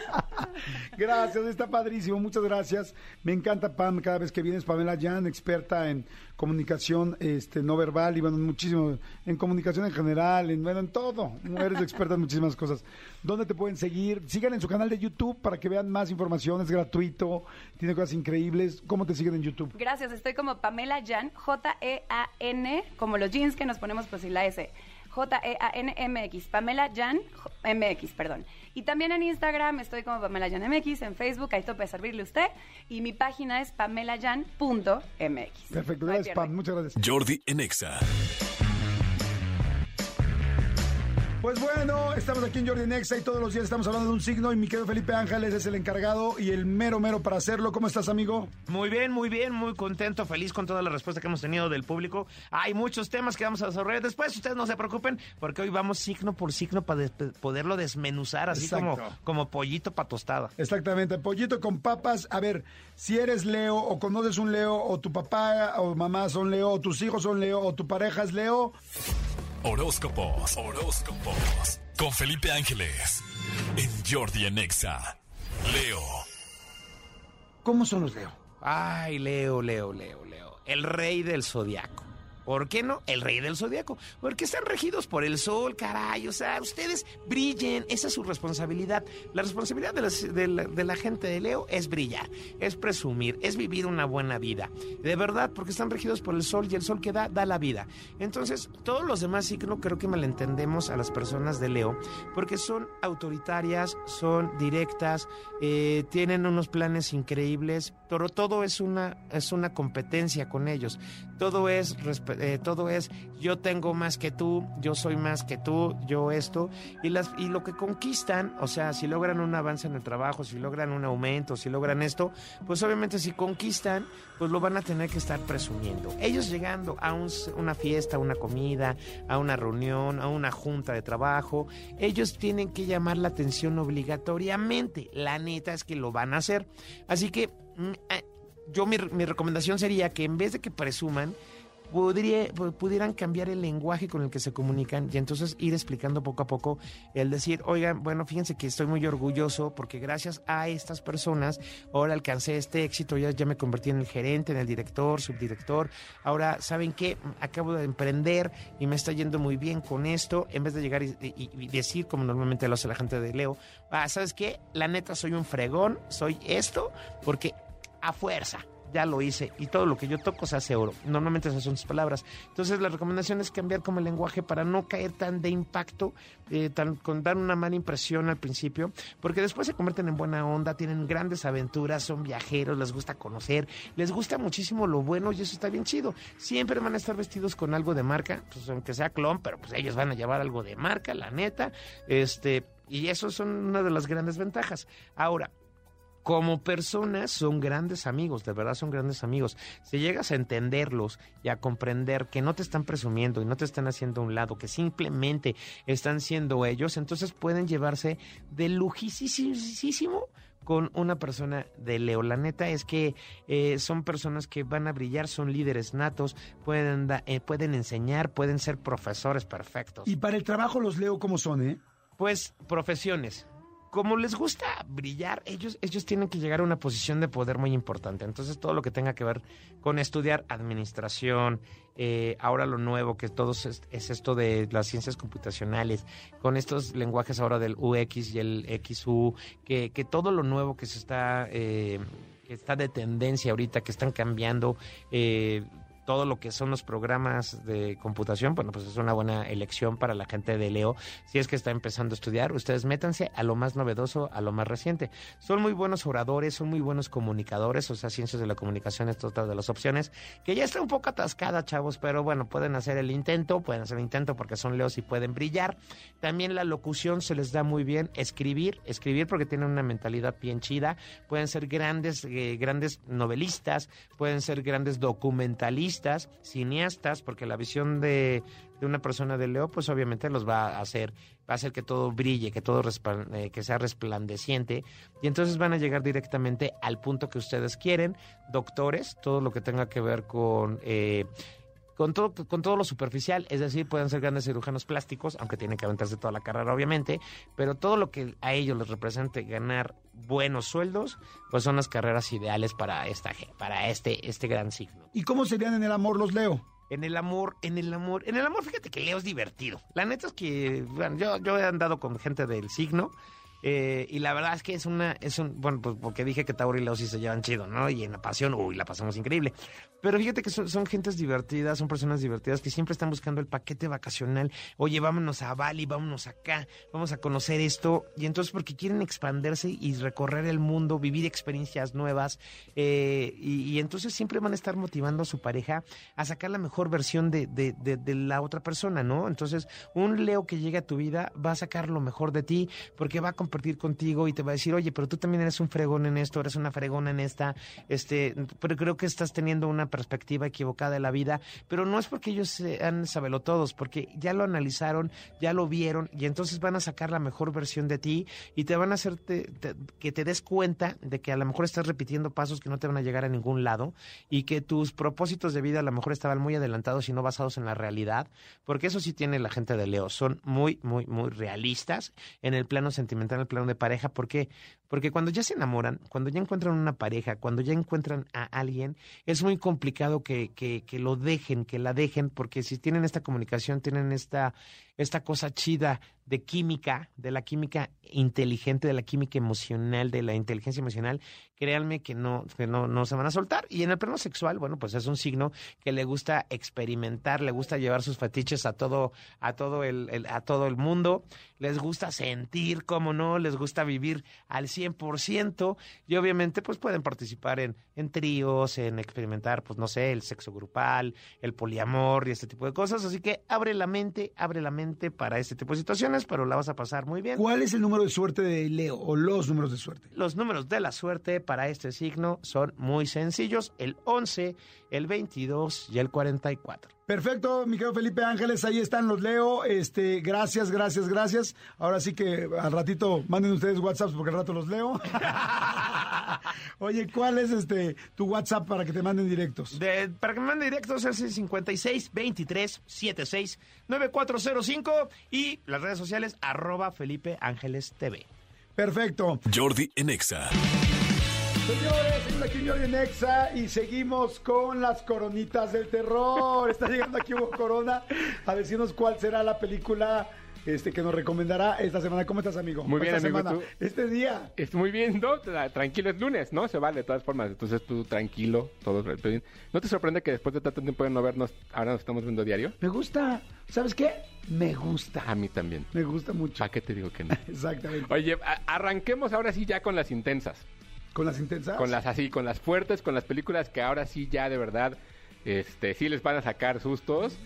gracias, está padrísimo, muchas gracias. Me encanta Pam, cada vez que vienes, Pamela Jan, experta en comunicación este, no verbal y bueno, muchísimo, en comunicación en general, en, bueno, en todo. Eres experta en muchísimas cosas. ¿Dónde te pueden seguir? Sigan en su canal de YouTube para que vean más información, es gratuito, tiene cosas increíbles. ¿Cómo te siguen en YouTube? Gracias, estoy como Pamela Jan, J-E-A-N, como los jeans que nos ponemos pues y la S. J-E-A-N-M-X, Pamela Jan MX, perdón. Y también en Instagram estoy como Pamela Jan MX, en Facebook, ahí tope a servirle usted. Y mi página es pamelajan.mx. Perfecto, gracias. Pam. Muchas gracias. Jordi en Exa. Pues bueno, estamos aquí en Jordi Nexa y todos los días estamos hablando de un signo y mi querido Felipe Ángeles es el encargado y el mero mero para hacerlo. ¿Cómo estás, amigo? Muy bien, muy bien, muy contento, feliz con toda la respuesta que hemos tenido del público. Hay muchos temas que vamos a desarrollar después, ustedes no se preocupen, porque hoy vamos signo por signo para des- poderlo desmenuzar, así como, como pollito para tostada. Exactamente, pollito con papas. A ver, si eres Leo o conoces un Leo o tu papá o mamá son Leo o tus hijos son Leo o tu pareja es Leo, Horóscopos. Horóscopos. Con Felipe Ángeles. En Jordi en Exa. Leo. ¿cómo son los Leo? Ay, Leo, Leo, Leo, Leo, el rey del zodiaco. ¿Por qué no? El rey del zodiaco. Porque están regidos por el sol, caray. O sea, ustedes brillen. Esa es su responsabilidad. La responsabilidad de, la, gente de Leo es brillar, es presumir, es vivir una buena vida. De verdad, porque están regidos por el sol y el sol que da, da la vida. Entonces, todos los demás signos creo que malentendemos a las personas de Leo, porque son autoritarias, son directas, eh, tienen unos planes increíbles, pero todo es una, es una competencia con ellos. Todo es, respe- eh, todo es yo tengo más que tú, yo soy más que tú, yo esto. Y, las, y lo que conquistan, o sea, si logran un avance en el trabajo, si logran un aumento, si logran esto, pues obviamente si conquistan, pues lo van a tener que estar presumiendo. Ellos llegando a un- una fiesta, a una comida, a una reunión, a una junta de trabajo, ellos tienen que llamar la atención obligatoriamente. La neta es que lo van a hacer. Así que mm, eh, yo mi, mi recomendación sería que en vez de que presuman, podría- pu- pudieran cambiar el lenguaje con el que se comunican y entonces ir explicando poco a poco el decir, oigan, bueno, fíjense que estoy muy orgulloso porque gracias a estas personas ahora alcancé este éxito, ya, ya me convertí en el gerente, en el director, subdirector, ahora, ¿saben qué? Acabo de emprender y me está yendo muy bien con esto, en vez de llegar y, y- y decir, como normalmente lo hace la gente de Leo, ah, ¿sabes qué? La neta soy un fregón, soy esto, porque a fuerza. Ya lo hice y todo lo que yo toco se hace oro. Normalmente esas son sus palabras. Entonces la recomendación es cambiar como el lenguaje para no caer tan de impacto, eh, tan, con dar una mala impresión al principio, porque después se convierten en buena onda, tienen grandes aventuras, son viajeros, les gusta conocer, les gusta muchísimo lo bueno y eso está bien chido. Siempre van a estar vestidos con algo de marca, pues aunque sea clon, pero pues ellos van a llevar algo de marca, la neta. Este, y eso son una de las grandes ventajas. Ahora, como personas son grandes amigos, de verdad son grandes amigos. Si llegas a entenderlos y a comprender que no te están presumiendo y no te están haciendo a un lado, que simplemente están siendo ellos, entonces pueden llevarse de lujísimo con una persona de Leo. La neta es que eh, son personas que van a brillar, son líderes natos, pueden, da- eh, pueden enseñar, pueden ser profesores perfectos. Y para el trabajo los Leo, ¿cómo son, eh? Pues profesiones. Como les gusta brillar, ellos, ellos tienen que llegar a una posición de poder muy importante. Entonces, todo lo que tenga que ver con estudiar administración, eh, ahora lo nuevo que todos es, es esto de las ciencias computacionales, con estos lenguajes ahora del UX y el XU, que, que todo lo nuevo que se está, eh, que está de tendencia ahorita, que están cambiando, eh, todo lo que son los programas de computación, bueno, pues es una buena elección para la gente de Leo. Si es que está empezando a estudiar, ustedes métanse a lo más novedoso, a lo más reciente. Son muy buenos oradores, son muy buenos comunicadores, o sea, ciencias de la comunicación es otra de las opciones, que ya está un poco atascada, chavos, pero bueno, pueden hacer el intento, pueden hacer el intento porque son Leos y pueden brillar. También la locución se les da muy bien, escribir, escribir porque tienen una mentalidad bien chida, pueden ser grandes, eh, grandes novelistas, pueden ser grandes documentalistas, cineastas, porque la visión de, una persona de Leo, pues obviamente los va a hacer, va a hacer que todo brille, que todo eh, que sea resplandeciente, y entonces van a llegar directamente al punto que ustedes quieren, doctores, todo lo que tenga que ver con eh, con todo, con todo lo superficial, es decir, pueden ser grandes cirujanos plásticos, aunque tienen que aventarse toda la carrera, obviamente, pero todo lo que a ellos les represente ganar buenos sueldos, pues son las carreras ideales para esta para este, este gran signo. ¿Y cómo serían en el amor los Leo? En el amor, en el amor, en el amor, fíjate que Leo es divertido. La neta es que, bueno, yo, yo he andado con gente del signo Eh, y la verdad es que es una, es un, bueno, pues porque dije que Tauro y Leo sí se llevan chido, ¿no? Y en la pasión, uy, la pasamos increíble. Pero fíjate que son, son gentes divertidas, son personas divertidas que siempre están buscando el paquete vacacional. Oye, vámonos a Bali, vámonos acá, vamos a conocer esto. Y entonces porque quieren expandirse y recorrer el mundo, vivir experiencias nuevas. eh, y, entonces siempre van a estar motivando a su pareja a sacar la mejor versión de, de, de- de la otra persona, ¿no? Entonces, un Leo que llegue a tu vida va a sacar lo mejor de ti porque va a compartir contigo y te va a decir, oye, pero tú también eres un fregón en esto, eres una fregona en esta, este, pero creo que estás teniendo una perspectiva equivocada de la vida, pero no es porque ellos sean sabelotodos, porque ya lo analizaron, ya lo vieron y entonces van a sacar la mejor versión de ti y te van a hacer que te des cuenta de que a lo mejor estás repitiendo pasos que no te van a llegar a ningún lado y que tus propósitos de vida a lo mejor estaban muy adelantados y no basados en la realidad, porque eso sí tiene la gente de Leo, son muy, muy, muy realistas en el plano sentimental, en el plano de pareja, ¿por qué? Porque cuando ya se enamoran, cuando ya encuentran una pareja, cuando ya encuentran a alguien, es muy complicado que, que, que lo dejen, que la dejen, porque si tienen esta comunicación, tienen esta, esta cosa chida de química, de la química inteligente, de la química emocional, de la inteligencia emocional, créanme que no, que no, no se van a soltar. Y en el plano sexual, bueno, pues es un signo que le gusta experimentar, le gusta llevar sus fetiches a todo, a todo el, el- a todo el mundo, les gusta sentir, cómo no, les gusta vivir al 100%, y obviamente pues pueden participar en, en tríos, en experimentar, pues no sé, el sexo grupal, el poliamor y este tipo de cosas. Así que abre la mente, abre la mente para este tipo de situaciones, pero la vas a pasar muy bien. ¿Cuál es el número de suerte de Leo o los números de suerte? Los números de la suerte para este signo son muy sencillos, el 11, el 22 y el 44. Perfecto, mi querido Felipe Ángeles, ahí están los leo. Este, gracias, gracias, gracias. Ahora sí que al ratito manden ustedes WhatsApp porque al rato los leo. Oye, ¿cuál es este tu WhatsApp para que te manden directos? De- para que me mande directos es el 56 23 76 9405 y las redes sociales arroba Felipe Ángeles TV. Perfecto. Jordi en Exa. Señores, seguimos aquí Jordi en Exa y seguimos con las coronitas del terror. Está llegando aquí Hugo Corona a decirnos cuál será la película este, que nos recomendará esta semana. ¿Cómo estás, amigo? Muy bien, Esta amigo, semana, ¿tú? Este día. Es muy bien, ¿no? Tra- Tranquilo, es lunes, ¿no? Se vale de todas formas. Entonces tú tranquilo, todo bien. ¿No te sorprende que después de tanto tiempo de no vernos, ahora nos estamos viendo diario? Me gusta. ¿Sabes qué? Me gusta. A mí también. Me gusta mucho. ¿Para qué te digo que no? Exactamente. Oye, arranquemos ahora sí ya con las intensas. ¿Con las intensas? Con las así, con las fuertes, con las películas que ahora sí ya de verdad, este, sí les van a sacar sustos.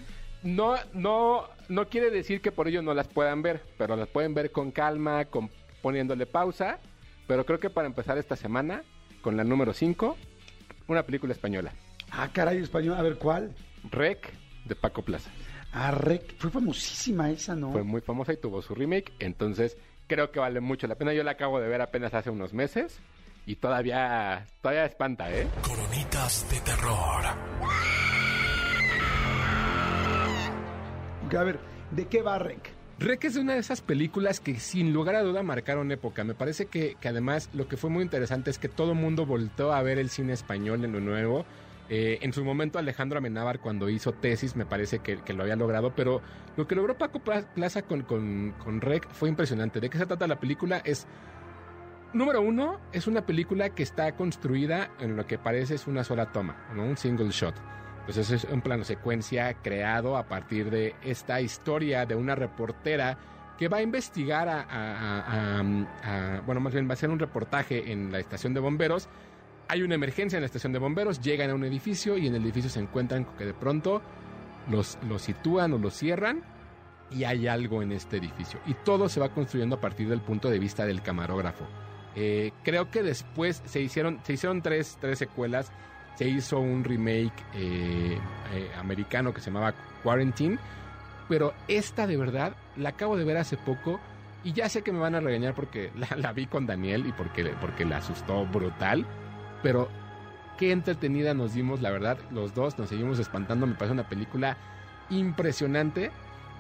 No, no, no quiere decir que por ello no las puedan ver, pero las pueden ver con calma, con, poniéndole pausa. Pero creo que para empezar esta semana, con la número 5, una película española. Ah, caray, español. A ver, ¿cuál? Rec de Paco Plaza. Ah, Rec. Fue famosísima esa, ¿no? Fue muy famosa y tuvo su remake, entonces creo que vale mucho la pena. Yo la acabo de ver apenas hace unos meses y todavía, todavía espanta, ¿eh? Coronitas de terror. A ver, ¿de qué va Rec? Rec es una de esas películas que sin lugar a duda marcaron época. Me parece que, que además lo que fue muy interesante es que todo el mundo volteó a ver el cine español en lo nuevo. Eh, en su momento Alejandro Amenábar cuando hizo tesis me parece que, que lo había logrado, pero lo que logró Paco Pla- Plaza con, con, con Rec fue impresionante. ¿De qué se trata la película? Es, número uno, es una película que está construida en lo que parece es una sola toma, ¿no? un single shot. Entonces es un plano secuencia creado a partir de esta historia de una reportera que va a investigar a- a- a- a- bueno, más bien va a hacer un reportaje en la estación de bomberos. Hay una emergencia en la estación de bomberos, llegan a un edificio y en el edificio se encuentran con que de pronto los, los sitúan o los cierran y hay algo en este edificio. Y todo se va construyendo a partir del punto de vista del camarógrafo. Eh, creo que después se hicieron, se hicieron tres, tres secuelas. Se hizo un remake eh, eh, americano que se llamaba Quarantine. Pero esta de verdad la acabo de ver hace poco. Y ya sé que me van a regañar porque la, la vi con Daniel y porque, porque la asustó brutal. Pero qué entretenida nos dimos, la verdad. Los dos nos seguimos espantando. Me parece una película impresionante.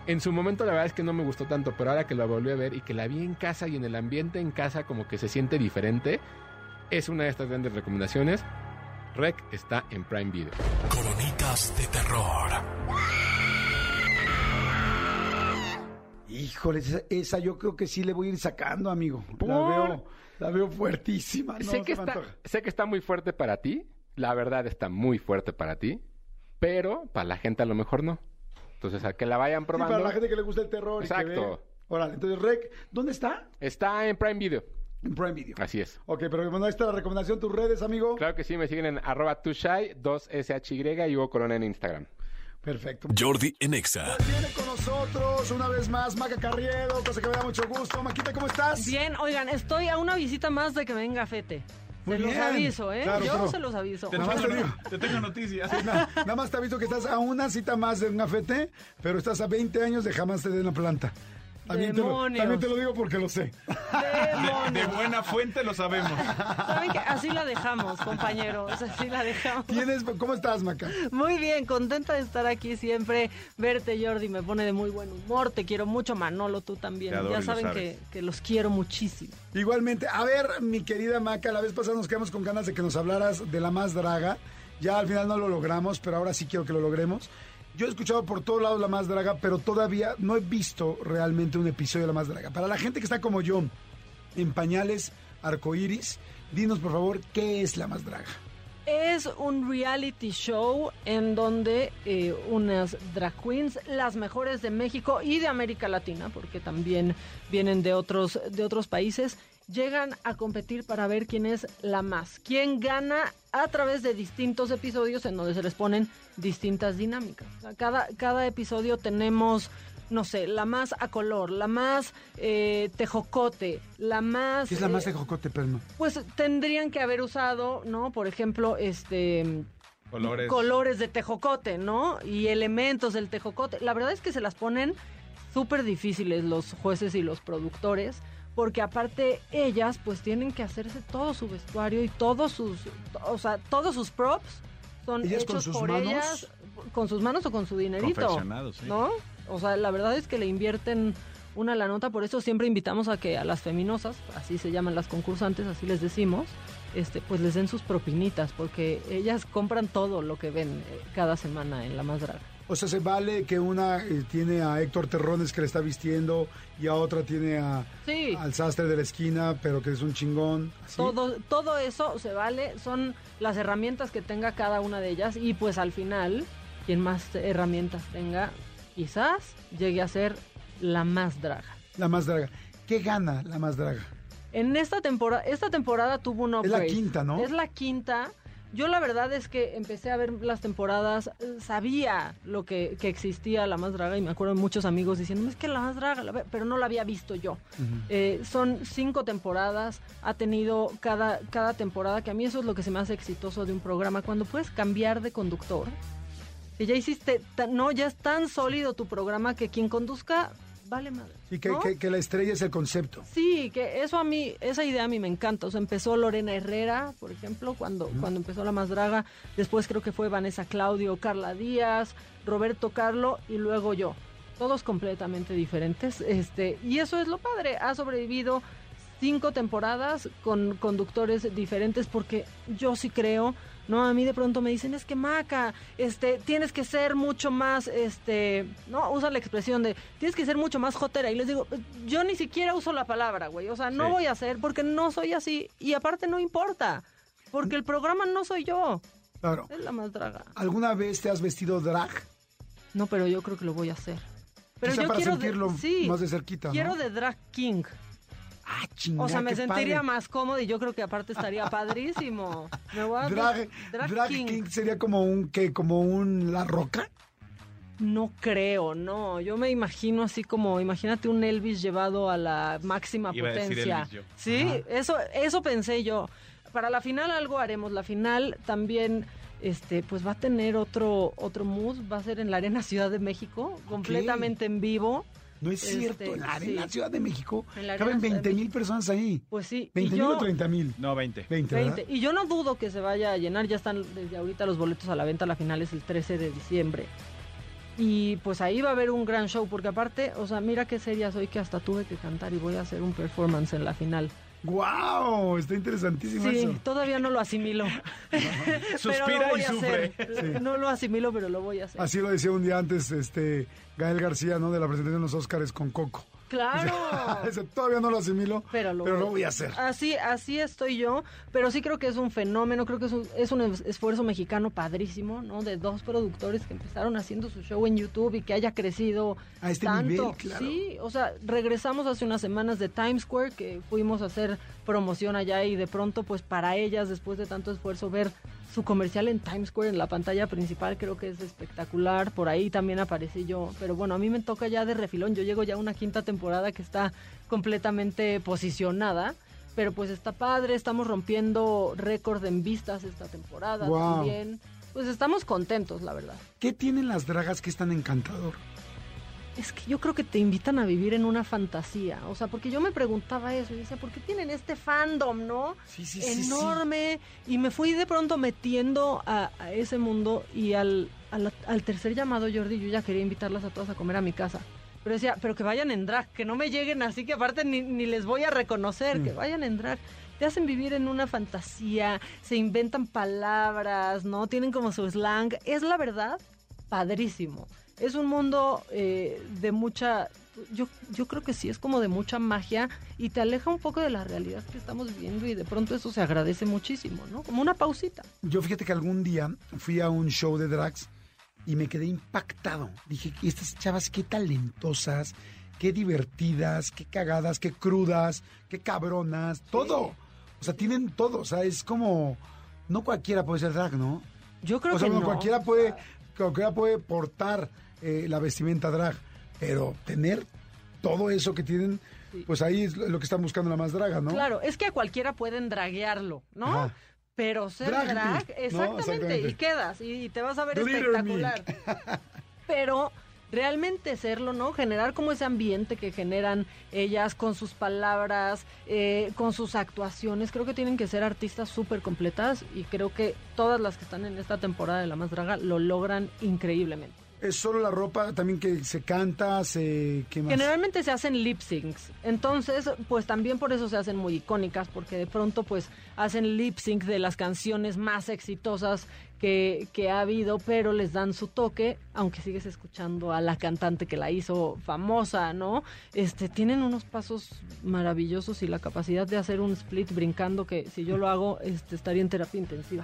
En su momento la verdad es que no me gustó tanto, pero ahora que la volví a ver y que la vi en casa y en el ambiente en casa como que se siente diferente, es una de estas grandes recomendaciones. Rec está en Prime Video. Coronitas de terror. Híjole, esa, esa yo creo que sí le voy a ir sacando, amigo. La veo, la veo fuertísima. No, sé, que está, sé que está muy fuerte para ti. La verdad está muy fuerte para ti. Pero para la gente a lo mejor no. Entonces, a que la vayan Sí, probando. para la gente que le gusta el terror. y que Exacto. ve- Órale, entonces, Rec, ¿dónde está? Está en Prime Video. En Prime Video. Así es. Ok, pero bueno, ahí está la recomendación, tus redes, amigo. Claro que sí, me siguen en arroba tushai, 2SHY y Hugo Corona en Instagram. Perfecto. Jordi en Exa. Viene con nosotros una vez más Maca Carriedo, cosa que me da mucho gusto. Maquita, ¿cómo estás? Bien, oigan, estoy a una visita más de que venga Fete. Muy se los bien. aviso, ¿eh? Claro, Yo pero- se los aviso. Nada más te digo. Te tengo noticias. Na- Nada más te aviso que estás a una cita más de un gafete, pero estás a 20 años de jamás te den la planta. También te, lo, Demonios. también te lo digo porque lo sé. ¡Demonios! De buena fuente lo sabemos. ¿Saben qué? Así la dejamos, compañeros. Así la dejamos. ¿Tienes, ¿Cómo estás, Maca? Muy bien, contenta de estar aquí siempre. Verte, Jordi, me pone de muy buen humor. Te quiero mucho, Manolo, tú también. Adoro ya saben que, que los quiero muchísimo. Igualmente, a ver, mi querida Maca, la vez pasada nos quedamos con ganas de que nos hablaras de la más draga. Ya al final no lo logramos, pero ahora sí quiero que lo logremos. Yo he escuchado por todos lados la más draga, pero todavía no he visto realmente un episodio de la más draga. Para la gente que está como yo, en pañales arcoíris, dinos por favor qué es la más draga. Es un reality show en donde eh, unas drag queens, las mejores de México y de América Latina, porque también vienen de otros, de otros países, llegan a competir para ver quién es la más, quién gana a través de distintos episodios en donde se les ponen distintas dinámicas. O sea, cada, cada episodio tenemos no sé, la más a color, la más eh, tejocote, la más... ¿Qué es la más eh, de Jocote, Pelma? pues tendrían que haber usado, ¿no? Por ejemplo, este Colores. colores de tejocote, ¿no? Y elementos del tejocote. La verdad es que se las ponen súper difíciles los jueces y los productores, porque aparte ellas pues tienen que hacerse todo su vestuario y todos sus, o sea, todos sus props son ¿Ellas con hechos sus por manos? ellas, con sus manos o con su dinerito, sí. ¿no? O sea, la verdad es que le invierten una la nota, por eso siempre invitamos a que a las feminosas, así se llaman las concursantes, así les decimos, este, pues les den sus propinitas, porque ellas compran todo lo que ven eh, cada semana en La Más Draga. O sea, se vale que una eh, tiene a Héctor Terrones que le está vistiendo y a otra tiene a, Sí. al sastre de la esquina, pero que es un chingón. ¿sí? Todo, todo eso se vale, son las herramientas que tenga cada una de ellas y pues al final, quien más herramientas tenga, quizás llegue a ser la más draga. La más draga. ¿Qué gana la más draga? En esta temporada, esta temporada tuvo un Es la upgrade. quinta, ¿no? Es la quinta. Yo la verdad es que empecé a ver las temporadas, sabía lo que, que existía la más draga y me acuerdo de muchos amigos diciendo, es que la más draga, la ve-", pero no la había visto yo. Eh, son cinco temporadas, ha tenido cada, cada temporada, que a mí eso es lo que se me hace exitoso de un programa, cuando puedes cambiar de conductor, que ya hiciste, no, ya es tan sólido tu programa que quien conduzca, vale madre. Y que, ¿no? que- que la estrella es el concepto. Sí, que eso a mí, esa idea a mí me encanta. O sea, empezó Lorena Herrera, por ejemplo, cuando, cuando empezó La Más Draga. Después creo que fue Vanessa Claudio, Carla Díaz, Roberto Carlo y luego yo. Todos completamente diferentes. Este, y eso es lo padre. Ha sobrevivido cinco temporadas con conductores diferentes porque yo sí creo, no, a mí de pronto me dicen, es que Maca, este, tienes que ser mucho más, este, no, usa la expresión de, tienes que ser mucho más jotera. Y les digo, yo ni siquiera uso la palabra, güey, o sea, no Sí. voy a hacer porque no soy así. Y aparte no importa, porque el programa no soy yo, Claro. es la más draga. ¿Alguna vez te has vestido drag? No, pero yo creo que lo voy a hacer. Pero Quizá yo para quiero sentirlo de, sí, más de cerquita, ¿no? Quiero de drag king. Ah, chingada, O sea, me sentiría padre. más cómodo y yo creo que aparte estaría padrísimo. Me voy a Drag, drag drag king. king. sería como un que como un la roca. No creo, no. Yo me imagino así como, imagínate un Elvis llevado a la máxima Iba a decir potencia. Elvis yo. Sí, eso, eso pensé yo. Para la final algo haremos. La final también, este, pues va a tener otro, otro mood. Va a ser en la Arena Ciudad de México, completamente en vivo. No es Este, cierto, en la Arena sí. Ciudad de México caben Arena Ciudad de 20 mil personas ahí. Pues sí. 20 y mil o 30 mil. No, 20. 20, 20. ¿verdad? Y yo no dudo que se vaya a llenar, ya están desde ahorita los boletos a la venta, la final es el 13 de diciembre. Y pues ahí va a haber un gran show, porque aparte, o sea, mira qué seria soy que hasta tuve que cantar y voy a hacer un performance en la final. ¡Wow! Está interesantísimo Sí, eso. todavía no lo asimilo. Suspira lo y sufre. hacer. No lo asimilo, pero lo voy a hacer. Así lo decía un día antes este Gael García, ¿no? De la presentación de los Óscares con Coco. Claro. Todavía no lo asimilo, Pero lo, voy a hacer. Así, así estoy yo, pero sí creo que es un fenómeno, creo que es un, es un es- esfuerzo mexicano padrísimo, ¿no? De dos productores que empezaron haciendo su show en YouTube y que haya crecido A este tanto. nivel, claro. Sí, o sea, regresamos hace unas semanas de Times Square, que fuimos a hacer promoción allá y de pronto, pues para ellas, después de tanto esfuerzo, ver su comercial en Times Square, en la pantalla principal, creo que es espectacular. Por ahí también aparecí yo. Pero bueno, a mí me toca ya de refilón. Yo llego ya a una quinta temporada que está completamente posicionada. Pero pues está padre, estamos rompiendo récord en vistas esta temporada Guau. también. Pues estamos contentos, la verdad. ¿Qué tienen las dragas que es tan encantador? Es que yo creo que te invitan a vivir en una fantasía. O sea, porque yo me preguntaba eso y decía, ¿por qué tienen este fandom, no? Sí, sí. Enorme. Y me fui de pronto metiendo a, a ese mundo y al, al, al tercer llamado, Jordi, yo ya quería invitarlas a todas a comer a mi casa. Pero decía, pero que vayan en drag, que no me lleguen así, que aparte ni, ni les voy a reconocer, Mm. que vayan en drag. Te hacen vivir en una fantasía, se inventan palabras, ¿no? Tienen como su slang. Es la verdad, padrísimo. Es un mundo eh, de mucha, yo, yo creo que sí, es como de mucha magia y te aleja un poco de la realidad que estamos viviendo y de pronto eso se agradece muchísimo, ¿no? Como una pausita. Yo fíjate que algún día fui a un show de drags y me quedé impactado. Dije, estas chavas qué talentosas, qué divertidas, qué cagadas, qué crudas, qué cabronas, todo. O sea, tienen todo. O sea, es como... No cualquiera puede ser drag, ¿no? Yo creo o sea, que no no. cualquiera puede, cualquiera puede portar eh, la vestimenta drag, pero tener todo eso que tienen, pues ahí es lo que están buscando la más draga, ¿no? Claro, es que a cualquiera pueden draguearlo, ¿no? Ajá. Pero ser Drag exactamente, y quedas y, te vas a ver Glitter espectacular. Pero realmente serlo, ¿no? Generar como ese ambiente que generan ellas con sus palabras, eh, con sus actuaciones. Creo que tienen que ser artistas súper completas y creo que todas las que están en esta temporada de La Más Draga lo logran increíblemente. Es solo la ropa también que se canta, se... ¿qué más? Generalmente se hacen lip syncs, entonces pues también por eso se hacen muy icónicas, porque de pronto pues hacen lip sync de las canciones más exitosas que, que ha habido, pero les dan su toque, aunque sigues escuchando a la cantante que la hizo famosa, ¿no? Este, tienen unos pasos maravillosos y la capacidad de hacer un split brincando que si yo lo hago este, estaría en terapia intensiva.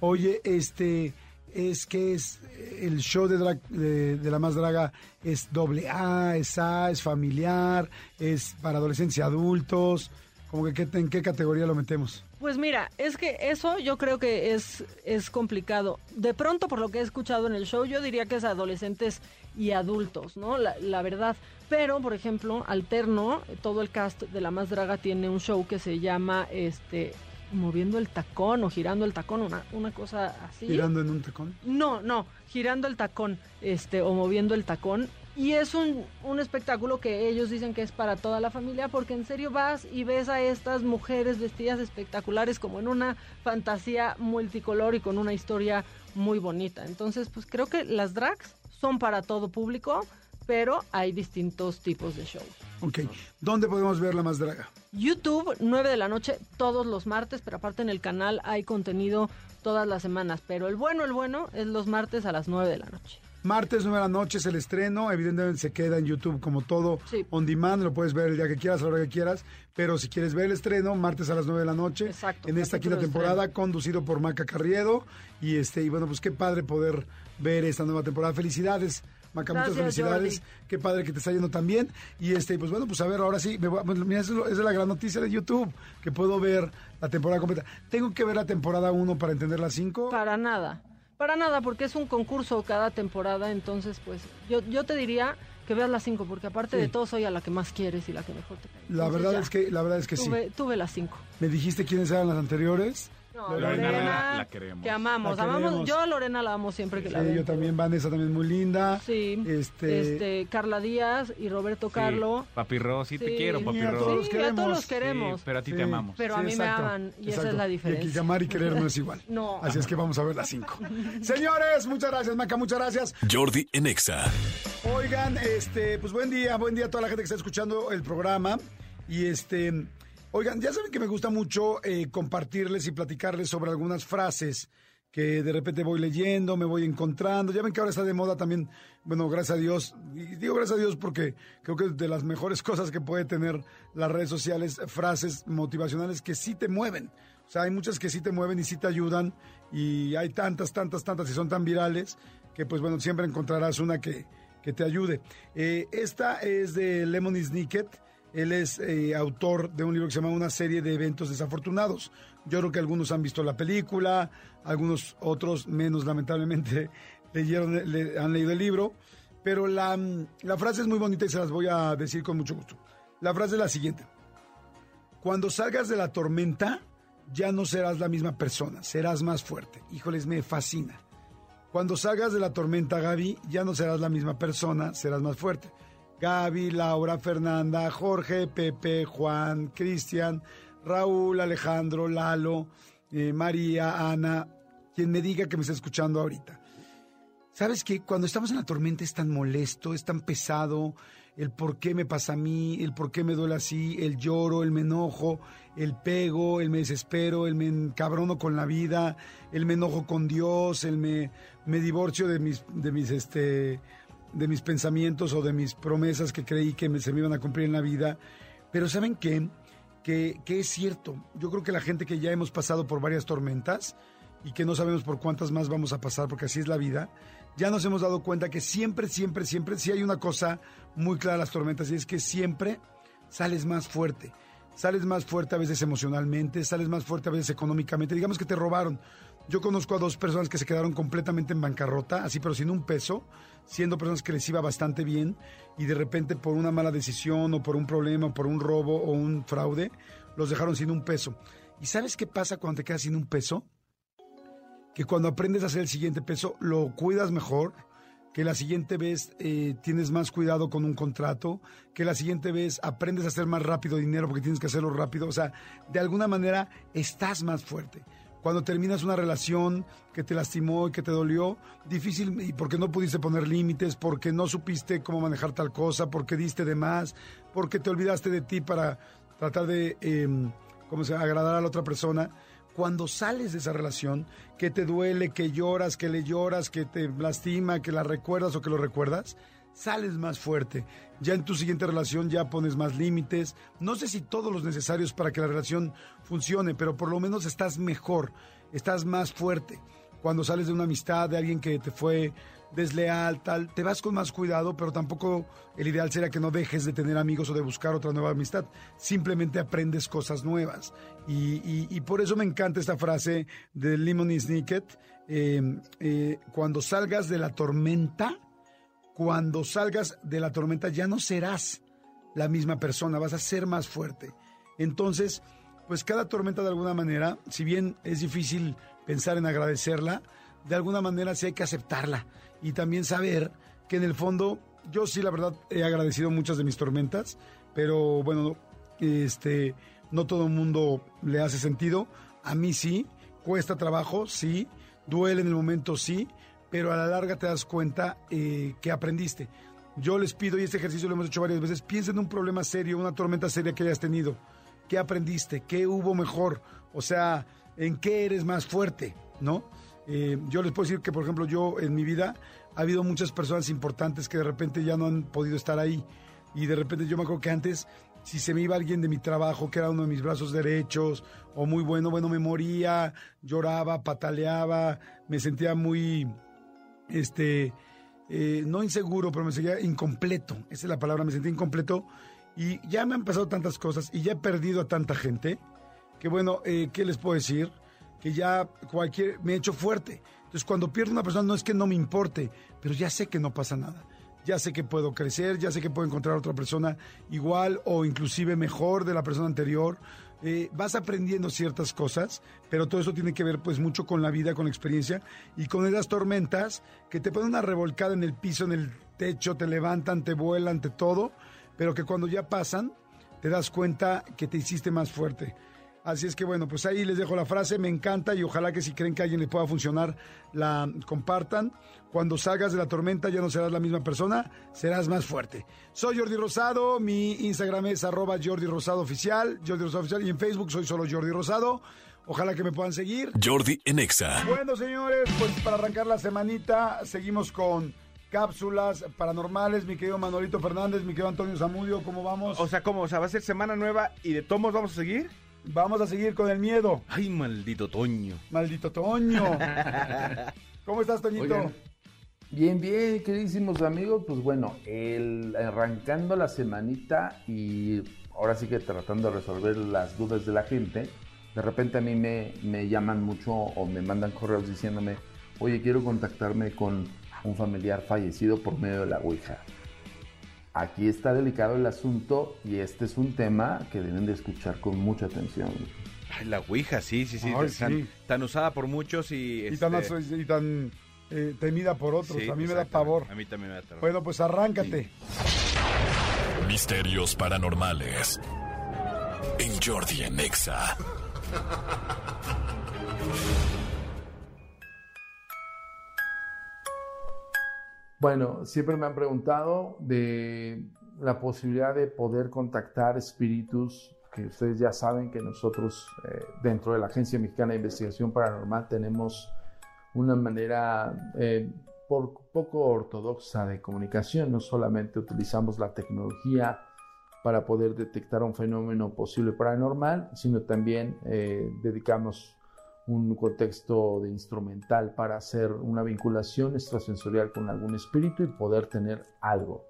Oye, este, es que es el show de, la más draga es doble A, es A, es familiar, es para adolescentes y adultos. Como que ¿qué- en qué categoría lo metemos. Pues mira, es que eso yo creo que es, es complicado. De pronto, por lo que he escuchado en el show, yo diría que es adolescentes y adultos, ¿no? La verdad. Pero, por ejemplo, alterno, todo el cast de La Más Draga tiene un show que se llama este Moviendo el tacón o girando el tacón, una, una cosa así. Tirando en un tacón. No, no, girando el tacón, este, o moviendo el tacón. Y es un, un espectáculo que ellos dicen que es para toda la familia, porque en serio vas y ves a estas mujeres vestidas espectaculares como en una fantasía multicolor y con una historia muy bonita. Entonces, pues creo que las drags son para todo público, pero hay distintos tipos de shows. Ok. ¿Dónde podemos ver la más draga? YouTube, 9 de la noche, todos los martes, pero aparte en el canal hay contenido todas las semanas. Pero el bueno, el bueno es los martes a las 9 de la noche. Martes 9 de la noche es el estreno, evidentemente se queda en YouTube como todo Sí. on demand, lo puedes ver el día que quieras, a la hora que quieras, pero si quieres ver el estreno, martes a las 9 de la noche, Exacto, en esta quinta temporada, conducido por Maca Carriedo, y este, y bueno, pues qué padre poder ver esta nueva temporada. Felicidades, Maca, muchas Gracias, felicidades, qué padre que te está yendo tan bien, y este, pues bueno, pues a ver, ahora sí, me voy a- mira, esa es, la gran noticia de YouTube, que puedo ver la temporada completa. ¿Tengo que ver la temporada 1 para entender la 5? Para nada. Para nada, porque es un concurso cada temporada, entonces pues yo, yo te diría que veas las 5, porque aparte Sí. de todo soy a la que más quieres y la que mejor te cae. La verdad ya, es que, la verdad es que sí. tuve, tuve las 5. Me dijiste quiénes eran las anteriores. No, Lorena Lorena, la queremos. que amamos, La amamos. queremos. Yo a Lorena la amo siempre que la Sí, veo. yo también, Vanessa también muy linda. Sí, Este, este, Carla Díaz y Roberto Carlo. Papi Ro, sí, te Sí. quiero, Papi Sí, a Ro. todos los Sí, a queremos. todos los Sí, queremos. pero a ti Sí. te amamos. Pero a mí me exacto, aman, y esa exacto. es la Y diferencia. aquí llamar y querer no es igual. No. Así es que vamos a ver las cinco. Señores, muchas gracias, Maca, muchas gracias. Jordi en Exa. Oigan, este, pues buen día, buen día a toda la gente que está escuchando el programa. Y este, Oigan, ya saben que me gusta mucho eh, compartirles y platicarles sobre algunas frases que de repente voy leyendo, me voy encontrando. Ya ven que ahora está de moda también, bueno, gracias a Dios, y digo gracias a Dios porque creo que es de las mejores cosas que puede tener las redes sociales, frases motivacionales que sí te mueven. O sea, hay muchas que sí te mueven y sí te ayudan y hay tantas, tantas, tantas y son tan virales que pues bueno, siempre encontrarás una que, que te ayude. Eh, esta es de Lemony Snicket. Él es eh, autor de un libro que se llama Una serie de eventos desafortunados. Yo creo que algunos han visto la película, algunos otros menos lamentablemente leyeron, le- han leído el libro. Pero la, mm, la frase es muy bonita y se las voy a decir con mucho gusto. La frase es la siguiente. Cuando salgas de la tormenta, ya no serás la misma persona, serás más fuerte. Híjoles, me fascina. Cuando salgas de la tormenta, Gaby, ya no serás la misma persona, serás más fuerte. Gaby, Laura, Fernanda, Jorge, Pepe, Juan, Cristian, Raúl, Alejandro, Lalo, eh, María, Ana, quien me diga que me está escuchando ahorita. ¿Sabes qué? Cuando estamos en la tormenta es tan molesto, es tan pesado, el por qué me pasa a mí, el por qué me duele así, el lloro, el me enojo, el pego, el me desespero, el me encabrono con la vida, el me enojo con Dios, el me, me divorcio de mis, de mis, este, de mis pensamientos o de mis promesas que creí que me- se me iban a cumplir en la vida. Pero ¿saben qué? Que, que es cierto. Yo creo que la gente que ya hemos pasado por varias tormentas y que no sabemos por cuántas más vamos a pasar, porque así es la vida, ya nos hemos dado cuenta que siempre, siempre, siempre, sí hay una cosa muy clara las tormentas y es que siempre sales más fuerte. Sales más fuerte a veces emocionalmente, sales más fuerte a veces económicamente. Digamos que te robaron. Yo conozco a dos personas que se quedaron completamente en bancarrota, así pero sin un peso, siendo personas que les iba bastante bien y de repente por una mala decisión o por un problema, o por un robo o un fraude, los dejaron sin un peso. ¿Y sabes qué pasa cuando te quedas sin un peso? que cuando aprendes a hacer el siguiente peso lo cuidas mejor, que la siguiente vez eh, tienes más cuidado con un contrato, que la siguiente vez aprendes a hacer más rápido dinero porque tienes que hacerlo rápido, o sea, de alguna manera estás más fuerte. Cuando terminas una relación que te lastimó y que te dolió, difícil, y porque no pudiste poner límites, porque no supiste cómo manejar tal cosa, porque diste de más, porque te olvidaste de ti para tratar de, eh, ¿cómo se agradar a la otra persona. Cuando sales de esa relación, que te duele, que lloras, que le lloras, que te lastima, que la recuerdas o que lo recuerdas, sales más fuerte. Ya en tu siguiente relación ya pones más límites. No sé si todos los necesarios para que la relación funcione, pero por lo menos estás mejor, estás más fuerte. Cuando sales de una amistad de alguien que te fue desleal, tal, te vas con más cuidado, pero tampoco el ideal sería que no dejes de tener amigos o de buscar otra nueva amistad. Simplemente aprendes cosas nuevas. Y, por eso me encanta esta frase de Lemony Snicket. eh, eh, cuando salgas de la tormenta, cuando salgas de la tormenta ya no serás la misma persona, vas a ser más fuerte. Entonces, pues cada tormenta de alguna manera, si bien es difícil pensar en agradecerla, de alguna manera sí hay que aceptarla y también saber que en el fondo yo sí la verdad he agradecido muchas de mis tormentas, pero bueno, este no todo el mundo le hace sentido, a mí sí, cuesta trabajo, sí, duele en el momento, sí, pero a la larga te das cuenta eh, que aprendiste. Yo les pido, y este ejercicio lo hemos hecho varias veces, piensa en un problema serio, una tormenta seria que hayas tenido. ¿Qué aprendiste? ¿Qué hubo mejor? O sea, ¿en qué eres más fuerte? ¿No? Eh, yo les puedo decir que, por ejemplo, yo en mi vida ha habido muchas personas importantes que de repente ya no han podido estar ahí. Y de repente yo me acuerdo que antes, si se me iba alguien de mi trabajo, que era uno de mis brazos derechos, o muy bueno, bueno, me moría, lloraba, pataleaba, me sentía muy, este, eh, no inseguro, pero me sentía incompleto. Esa es la palabra, me sentía incompleto. Y ya me han pasado tantas cosas y ya he perdido a tanta gente que bueno, eh, ¿qué les puedo decir? Que ya cualquier, me he hecho fuerte. Entonces cuando pierdo una persona no es que no me importe, pero ya sé que no pasa nada. Ya sé que puedo crecer, ya sé que puedo encontrar otra persona igual o inclusive mejor de la persona anterior. Eh, vas aprendiendo ciertas cosas, pero todo eso tiene que ver pues mucho con la vida, con la experiencia y con esas tormentas que te ponen una revolcada en el piso, en el techo, te levantan, te vuelan, te todo, pero que cuando ya pasan te das cuenta que te hiciste más fuerte. Así es que bueno, pues ahí les dejo la frase, me encanta y ojalá que si creen que a alguien le pueda funcionar, la compartan. Cuando salgas de la tormenta ya no serás la misma persona, serás más fuerte. Soy Jordi Rosado, mi Instagram es arroba Jordi Rosado Oficial, Jordi Rosado Oficial, y en Facebook soy solo Jordi Rosado. Ojalá que me puedan seguir. Jordi en Exa. Bueno, señores, pues para arrancar la semanita, seguimos con cápsulas paranormales. Mi querido Manolito Fernández, mi querido Antonio Zamudio, ¿cómo vamos? O sea, ¿cómo? O sea, va a ser semana nueva y de tomos vamos a seguir. Vamos a seguir con el miedo. Ay, maldito Toño. Maldito Toño. ¿Cómo estás, Toñito? Oigan, Bien, bien, queridísimos amigos. Pues bueno, el, arrancando la semanita y ahora sí que tratando de resolver las dudas de la gente, de repente a mí me, me llaman mucho o me mandan correos diciéndome, oye, quiero contactarme con un familiar fallecido por medio de la Ouija. Aquí está delicado el asunto y este es un tema que deben de escuchar con mucha atención. Ay, la Ouija, sí, sí, sí. Ay, tan, sí. tan usada por muchos y... Y tan, este, y tan, eh, temida por otros. sí, a mí me da pavor. A mí también me da terror. Bueno, pues arráncate. Misterios paranormales. En Jordi en Exa. Bueno, siempre me han preguntado de la posibilidad de poder contactar espíritus, que ustedes ya saben que nosotros eh, dentro de la Agencia Mexicana de Investigación Paranormal tenemos una manera eh, poco ortodoxa de comunicación, no solamente utilizamos la tecnología para poder detectar un fenómeno posible paranormal, sino también eh, dedicamos un contexto de instrumental para hacer una vinculación extrasensorial con algún espíritu y poder tener algo.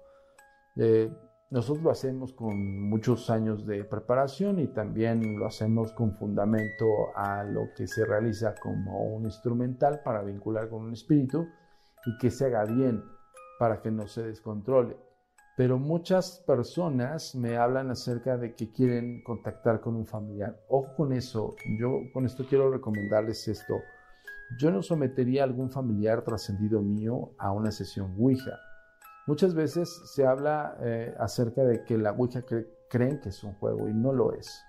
Eh, nosotros lo hacemos con muchos años de preparación y también lo hacemos con fundamento a lo que se realiza como un instrumental para vincular con un espíritu y que se haga bien para que no se descontrole. Pero muchas personas me hablan acerca de que quieren contactar con un familiar. Ojo con eso, yo con esto quiero recomendarles esto. Yo no sometería a algún familiar trascendido mío a una sesión Ouija. Muchas veces se habla eh, acerca de que la Ouija cre- creen que es un juego y no lo es.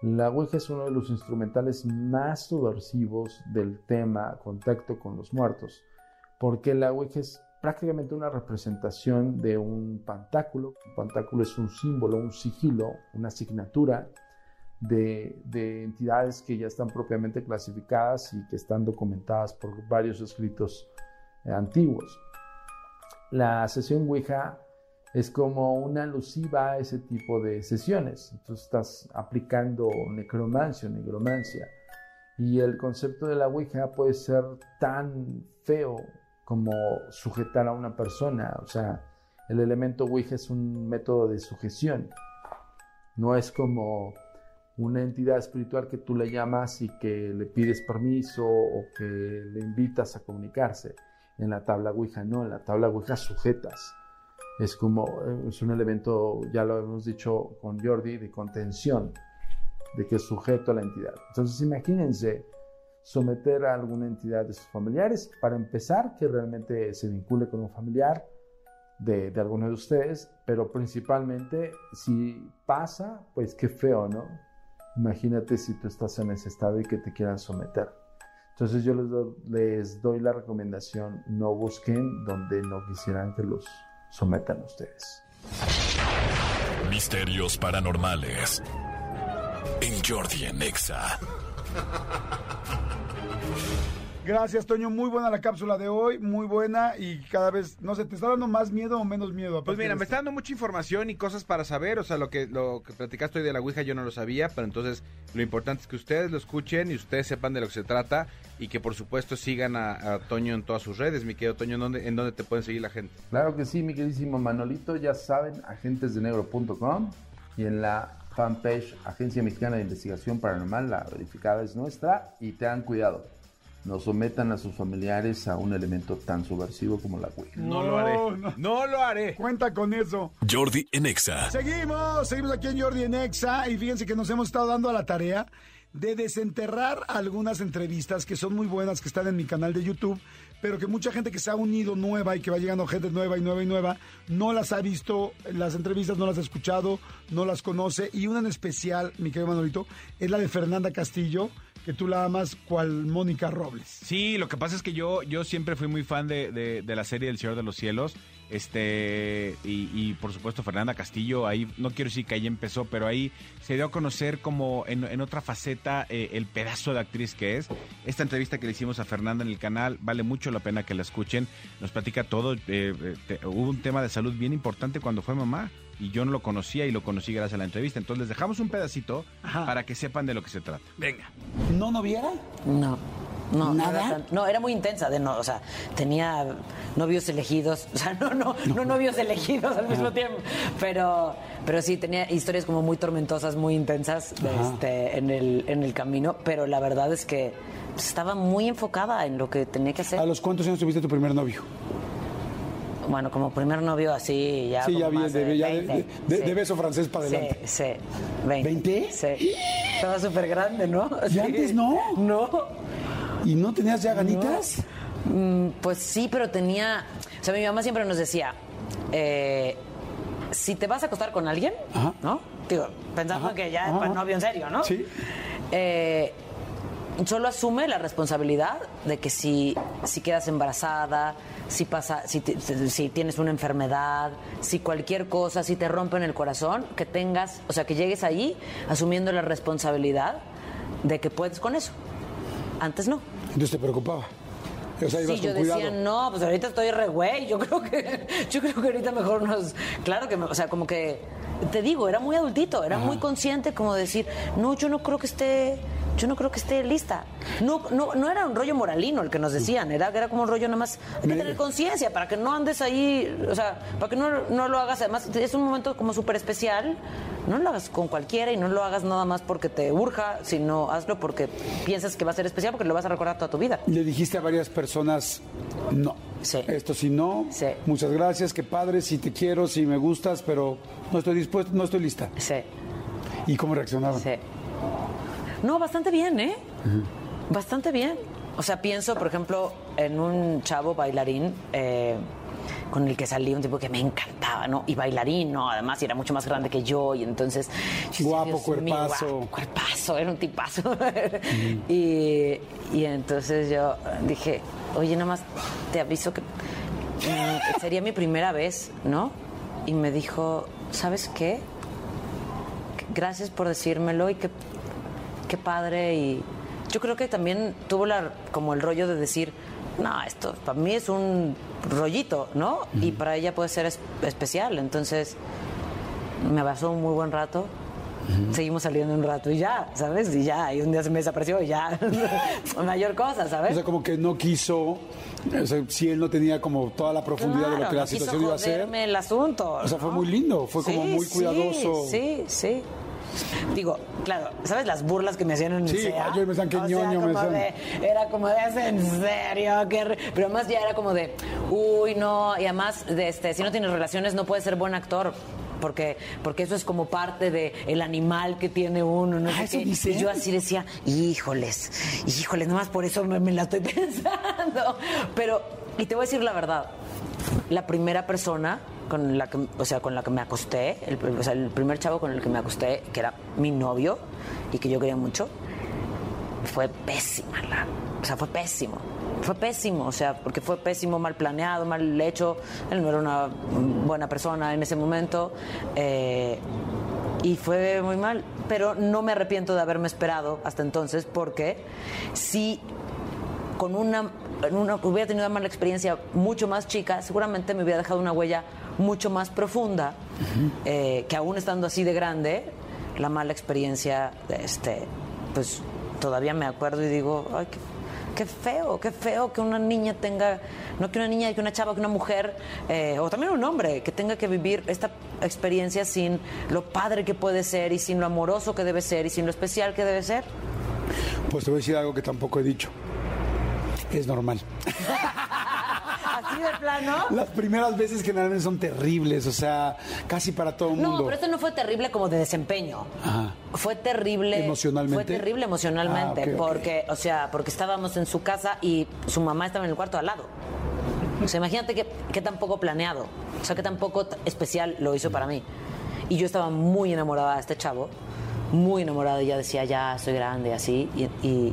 La Ouija es uno de los instrumentales más subversivos del tema contacto con los muertos, porque la Ouija es prácticamente una representación de un pantáculo. Un pantáculo es un símbolo, un sigilo, una asignatura de, de entidades que ya están propiamente clasificadas y que están documentadas por varios escritos eh, antiguos. La sesión Ouija es como una alusiva a ese tipo de sesiones. Tú estás aplicando necromancia o negromancia. Y el concepto de la Ouija puede ser tan feo como sujetar a una persona. O sea, el elemento Ouija es un método de sujeción. No es como una entidad espiritual que tú le llamas y que le pides permiso o que le invitas a comunicarse. En la tabla Ouija no, en la tabla Ouija sujetas. Es como, eh, es un elemento, ya lo hemos dicho con Jordi, de contención, de que es sujeto a la entidad. Entonces imagínense someter a alguna entidad de sus familiares, para empezar, que realmente se vincule con un familiar de, de alguno de ustedes, pero principalmente si pasa, pues qué feo, ¿no? Imagínate si tú estás en ese estado y que te quieran someter. Entonces yo les, do- les doy la recomendación, no busquen donde no quisieran que los sometan a ustedes. Misterios paranormales. En Jordi en Exa. Gracias, Toño. Muy buena la cápsula de hoy, muy buena y cada vez, no sé, ¿te está dando más miedo o menos miedo? Pues mira, me está dando mucha información y cosas para saber, o sea, lo que lo que platicaste hoy de la Ouija yo no lo sabía, pero entonces lo importante es que ustedes lo escuchen y ustedes sepan de lo que se trata y que por supuesto sigan a, a Toño en todas sus redes, mi querido Toño, ¿en dónde, en dónde te pueden seguir la gente? Claro que sí, mi queridísimo Manolito, ya saben, agentesdenegro.com y en la fanpage Agencia Mexicana de Investigación Paranormal, la verificada es nuestra, y tengan cuidado, no sometan a sus familiares a un elemento tan subversivo como la Ouija. No, lo haré. no. No lo haré. Cuenta con eso. Jordi en Exa. Seguimos, seguimos aquí en Jordi en Exa y fíjense que nos hemos estado dando a la tarea de desenterrar algunas entrevistas que son muy buenas, que están en mi canal de YouTube, pero que mucha gente que se ha unido nueva y que va llegando gente nueva y nueva y nueva, no las ha visto, las entrevistas no las ha escuchado, no las conoce. Y una en especial, mi querido Manolito, es la de Fernanda Castillo, que tú la amas cual Mónica Robles. Sí, lo que pasa es que yo, yo siempre fui muy fan de, de- de la serie El Señor de los Cielos. Este, y, y, por supuesto Fernanda Castillo, ahí, no quiero decir que ahí empezó, pero ahí se dio a conocer como en, en otra faceta eh, el pedazo de actriz que es. Esta entrevista que le hicimos a Fernanda en el canal, vale mucho la pena que la escuchen. Nos platica todo. eh, eh, hubo un tema de salud bien importante cuando fue mamá. Y yo no lo conocía y lo conocí gracias a la entrevista. Entonces les dejamos un pedacito para que sepan de lo que se trata. Venga. ¿No noviera? No. No, ¿Nada? era tan- no, era muy intensa, de no, o sea, tenía novios elegidos, o sea, no, no, no novios elegidos al mismo tiempo, pero, pero sí tenía historias como muy tormentosas, muy intensas este, en, el, en el camino, pero la verdad es que estaba muy enfocada en lo que tenía que hacer. ¿A los cuántos años tuviste tu primer novio? Bueno, como primer novio así, ya. Sí, como ya vi, más de, de ya de, 20, de- sí. de beso francés para adelante. Sí, sí. 20. Sí. Estaba súper grande, ¿no? ¿Y antes no? No. ¿Y no tenías ya ganitas? Mm, Pues sí, pero tenía. O sea, mi mamá siempre nos decía: eh, si te vas a acostar con alguien, ¿no? Digo, pensando que ya es para novio en serio, ¿no? Sí. Eh, solo asume la responsabilidad de que si, si quedas embarazada, si pasa, si, si tienes una enfermedad, si cualquier cosa, si te rompen el corazón, que tengas, o sea, que llegues ahí asumiendo la responsabilidad de que puedes con eso. Antes no. Entonces te preocupaba. O sea, ibas Sí, yo con decía, cuidado. no, pues ahorita estoy re güey. Yo creo que, yo creo que ahorita mejor nos. Claro que, o sea, como que. Te digo, era muy adultito, era muy consciente, como decir, no, yo no creo que esté. Yo no creo que esté lista. No, no, no era un rollo moralino el que nos decían, era, era como un rollo nada más. Hay que tener conciencia para que no andes ahí, o sea, para que no, no lo hagas. Además, es un momento como súper especial. No lo hagas con cualquiera y no lo hagas nada más porque te urja, sino hazlo porque piensas que va a ser especial, porque lo vas a recordar toda tu vida. Le dijiste a varias personas, no. Esto si no, muchas gracias, qué padre, si te quiero, si me gustas, pero no estoy dispuesto, no estoy lista. Sí. ¿Y cómo reaccionaban? Sí. No, bastante bien, ¿eh? Bastante bien. O sea, pienso, por ejemplo, en un chavo bailarín eh, con el que salí, un tipo que me encantaba, ¿no? Y bailarín, ¿no? Además, y era mucho más grande que yo, y entonces... Guapo, Dios mío, cuerpazo. guapo, cuerpazo, era un tipazo. y, y entonces yo dije, oye, nada más te aviso que mm, sería mi primera vez, ¿no? Y me dijo, ¿sabes qué? Gracias por decírmelo y qué, qué padre. Y yo creo que también tuvo la, como el rollo de decir, no, esto para mí es un rollito, ¿no? Y para ella puede ser es- especial. Entonces me abrazó un muy buen rato. Seguimos saliendo un rato y ya, ¿sabes? Y ya, y un día se me desapareció y ya, mayor cosa, O ¿sabes? sea, como que no quiso, o sea, si él no tenía como toda la profundidad de lo Claro, que la no quiso situación iba a ser. el asunto. O sea, fue muy lindo, fue como Sí, muy sí, cuidadoso. Sí, sí. Digo, claro, ¿sabes las burlas que me hacían en el Sí, SEA? yo me decían que O sea, ñoño, me como decían. de- Era como de, ¿es en serio? Qué re-". Pero además ya era como de, uy, no, y además, de este, si no tienes relaciones no puedes ser buen actor. Porque, porque eso es como parte de el animal que tiene uno, no Ah, sé ¿eso qué. Y yo así decía, híjoles, híjoles, nomás por eso me, me la estoy pensando. Pero, y te voy a decir la verdad, la primera persona con la que, o sea, con la que me acosté, el, o sea, el primer chavo con el que me acosté, que era mi novio y que yo quería mucho, fue pésima, la- o sea, fue pésimo. Fue pésimo, o sea, porque fue pésimo, mal planeado, mal hecho. Él no era una buena persona en ese momento. eh, y fue muy mal. Pero no me arrepiento de haberme esperado hasta entonces, porque sí con una, una- hubiera tenido una mala experiencia mucho más chica, seguramente me hubiera dejado una huella mucho más profunda, eh, que aún estando así de grande, la mala experiencia, este, pues todavía me acuerdo y digo, ay, qué, qué feo, qué feo que una niña tenga, no que una niña, que una chava, que una mujer, eh, o también un hombre, que tenga que vivir esta experiencia sin lo padre que puede ser y sin lo amoroso que debe ser y sin lo especial que debe ser. Pues te voy a decir algo que tampoco he dicho. Es normal. Así de plano. Las primeras veces generalmente son terribles, o sea, casi para todo el mundo. No, pero esto no fue terrible como de desempeño. Ajá. Fue terrible. ¿Emocionalmente? Fue terrible emocionalmente, Ah, porque, o sea, porque estábamos en su casa y su mamá estaba en el cuarto al lado. O sea, imagínate qué, qué tan poco planeado, o sea, qué tan poco especial lo hizo para mí. Y yo estaba muy enamorada de este chavo, muy enamorada, y ya decía, ya soy grande, así, y, y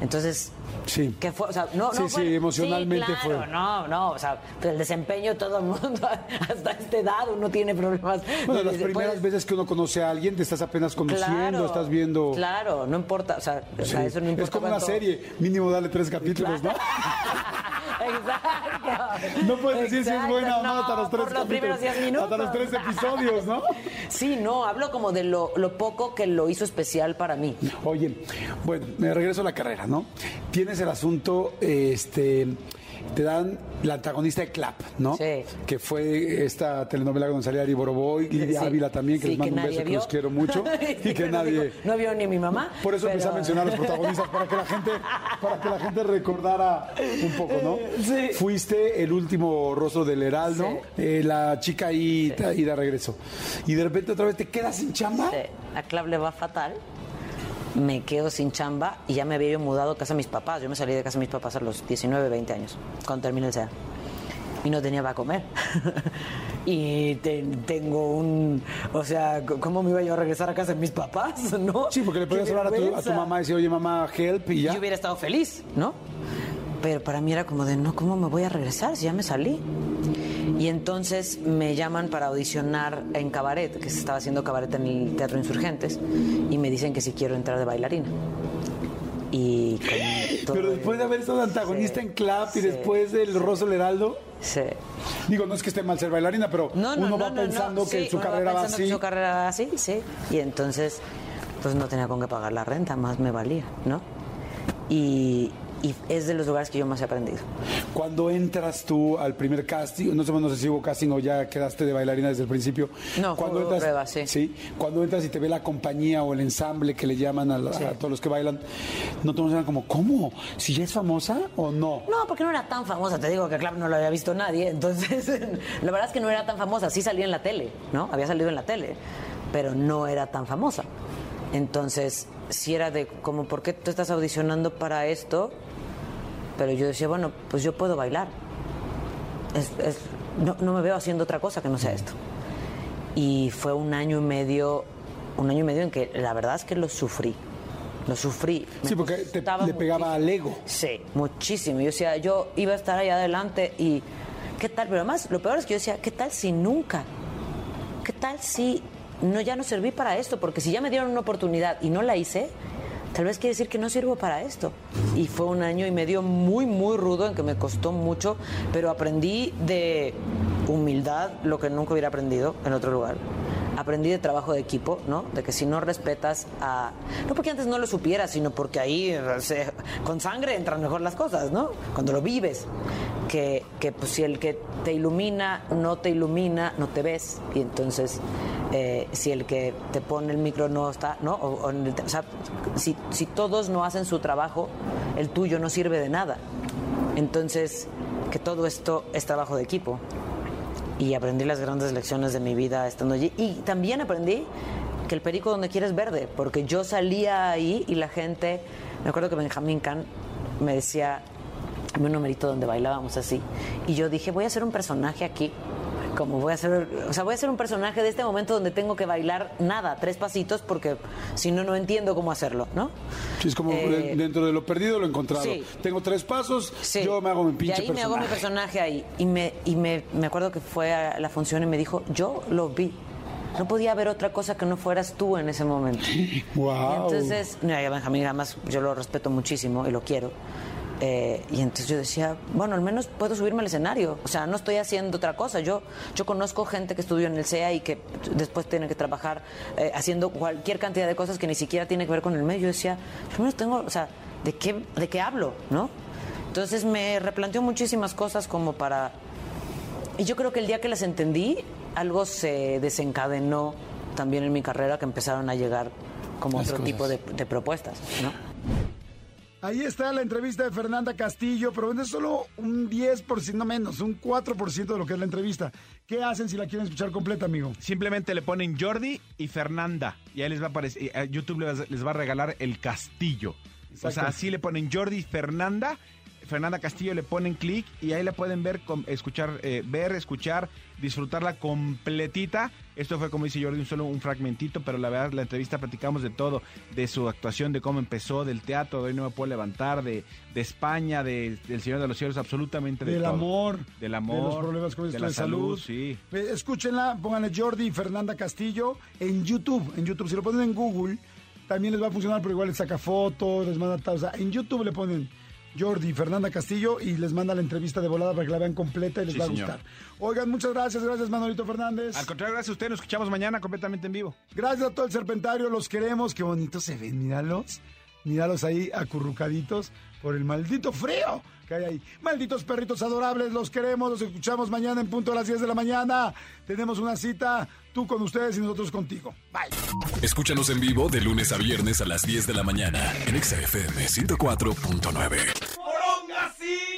entonces... Sí. ¿Qué fue? O sea, no, Sí, no sí, emocionalmente sí, claro, fue. No, no, o sea, el desempeño todo el mundo, hasta esta edad uno tiene problemas. Bueno, las Dice, primeras veces que uno conoce a alguien, te estás apenas conociendo, Claro, estás viendo... Claro, no importa, o sea, o sea, eso no importa. es como una serie, mínimo dale tres capítulos, ¿no? Exacto. No puedes decir si es buena o no hasta los tres por los primeros capítulos. 10 minutos. Hasta los tres episodios, ¿no? Sí, no, hablo como de lo, lo poco que lo hizo especial para mí. Oye, bueno, me regreso a la carrera, ¿no? Tienes el asunto, este, te dan la antagonista de Clap, ¿no? Sí. Que fue esta telenovela con salía Ari Boroboy, Lidia Sí. Ávila también, que Sí, les mando un nadie beso, que los quiero mucho. y que nadie... no vio ni mi mamá. Por eso empecé a pero- mencionar a los protagonistas, para que la gente, para que la gente recordara un poco, ¿no? Sí. Fuiste el último rostro del Heraldo, eh, la chica ahí y de regreso. Y de repente otra vez te quedas sin chamba. Sí, a Clav le va fatal. Me quedo sin chamba y ya me había yo mudado a casa de mis papás. Yo me salí de casa de mis papás a los 19, 20 años, cuando terminé el SEA. Y no tenía para comer. y te- tengo un... O sea, ¿cómo me iba yo a regresar a casa de mis papás? ¿No? Sí, porque le podías hablar a tu, a tu mamá y decir, oye mamá, help, y ya. Yo hubiera estado feliz, ¿no? Pero para mí era como de, no, ¿cómo me voy a regresar si ya me salí? Y entonces me llaman para audicionar en cabaret, que se estaba haciendo cabaret en el Teatro Insurgentes, y me dicen que si quiero entrar de bailarina. Y todo Pero después de haber estado antagonista Sí, en Clap y sí, después del Rosso del Heraldo, Sí. digo, no es que esté mal ser bailarina, pero No, no, uno no, va pensando que sí, su uno carrera va pensando que así. su carrera va así, sí. Y entonces, pues no tenía con qué pagar la renta, más me valía, ¿no? Y, y es de los lugares que yo más he aprendido. Cuando entras tú al primer casting, no sé, no sé si hubo casting o ya quedaste de bailarina desde el principio. No, cuando hubo prueba, sí. Cuando entras y te ve la compañía o el ensamble que le llaman a, la- a todos los que bailan, no te emocionan como, ¿cómo? ¿Si ya es famosa o no? No, porque no era tan famosa, te digo que claro, no lo había visto nadie, entonces la verdad es que no era tan famosa, sí salía en la tele, ¿no? Había salido en la tele, pero no era tan famosa. Entonces, si era de como, ¿por qué tú estás audicionando para esto? Pero yo decía, bueno, pues yo puedo bailar. Es- es- no, no me veo haciendo otra cosa que no sea esto. Y fue un año y medio, un año y medio en que la verdad es que lo sufrí. Lo sufrí. Me Sí, porque te- le pegaba al ego. Sí, muchísimo. Yo decía, yo iba a estar ahí adelante y ¿qué tal? Pero además, lo peor es que yo decía, ¿qué tal si nunca? ¿Qué tal si no ya no serví para esto? Porque si ya me dieron una oportunidad y no la hice, tal vez quiere decir que no sirvo para esto. Y fue un año y medio muy, muy rudo en que me costó mucho, pero aprendí de humildad lo que nunca hubiera aprendido en otro lugar. Aprendí de trabajo de equipo, ¿no? De que si no respetas a... No porque antes no lo supieras, sino porque ahí se- con sangre entran mejor las cosas, ¿no? Cuando lo vives. Que, que pues, si el que te ilumina no te ilumina, no te ves. Y entonces, eh, si el que te pone el micro no está, ¿no? O, o o sea, si, si todos no hacen su trabajo, el tuyo no sirve de nada. Entonces, que todo esto es trabajo de equipo y aprendí las grandes lecciones de mi vida estando allí. Y también aprendí que el perico donde quieres es verde, porque yo salía ahí y la gente, me acuerdo que Benjamín Can me decía, un numerito donde bailábamos así, y yo dije, voy a hacer un personaje aquí. Como voy a hacer, o sea, voy a hacer un personaje de este momento donde tengo que bailar nada, tres pasitos, porque si no, no entiendo cómo hacerlo, ¿no? Sí, es como Eh, de- dentro de lo perdido lo encontrado. sí. Tengo tres pasos, Sí. yo me hago mi pinche Y ahí me hago mi personaje. ahí. Y, me, y me, me acuerdo que fue a la función y me dijo, yo lo vi. No podía haber otra cosa que no fueras tú en ese momento. Wow. Y entonces, no, Benjamín además yo lo respeto muchísimo y lo quiero. Eh, y entonces yo decía, bueno, al menos puedo subirme al escenario. O sea, no estoy haciendo otra cosa. Yo, yo conozco gente que estudió en el CEA y que después tiene que trabajar eh, haciendo cualquier cantidad de cosas que ni siquiera tiene que ver con el medio. Yo decía, al menos tengo, o sea, ¿de qué, de qué hablo? ¿No? Entonces me replanteó muchísimas cosas como para... Y yo creo que el día que las entendí, algo se desencadenó también en mi carrera, que empezaron a llegar como Las otro cosas. tipo de, de propuestas, ¿no? Ahí está la entrevista de Fernanda Castillo, pero es solo un 10%, no menos, un 4% de lo que es la entrevista. ¿Qué hacen si la quieren escuchar completa, amigo? Simplemente le ponen Jordi y Fernanda. Y ahí les va a aparecer, YouTube les, va a regalar el castillo. O sea, así le ponen Jordi y Fernanda. Fernanda Castillo le ponen clic y ahí la pueden ver, escuchar, eh, ver, escuchar, disfrutarla completita. Esto fue, como dice Jordi, un solo un fragmentito, pero la verdad, la entrevista platicamos de todo, de su actuación, de cómo empezó, del teatro, de hoy no me puedo levantar, de, de España, de, del Señor de los Cielos, absolutamente de Del todo. amor, Del amor, de los problemas con de la de salud. sí. Eh, Escúchenla, pónganle Jordi y Fernanda Castillo en YouTube. En YouTube, si lo ponen en Google, también les va a funcionar, pero igual les saca fotos, les manda tal. O sea, en YouTube le ponen Jordi Fernanda Castillo y les manda la entrevista de volada para que la vean completa y les Sí, va a señor. gustar. Oigan, muchas gracias, gracias Manolito Fernández. Al contrario, gracias a usted, nos escuchamos mañana completamente en vivo. Gracias a todo el serpentario, los queremos, qué bonitos se ven, míralos. Míralos ahí acurrucaditos por el maldito frío que hay ahí. Malditos perritos adorables, los queremos, los escuchamos mañana en punto a las 10 de la mañana. Tenemos una cita, tú con ustedes y nosotros contigo. Bye. Escúchanos en vivo de lunes a viernes a las 10 de la mañana en Exa FM 104.9.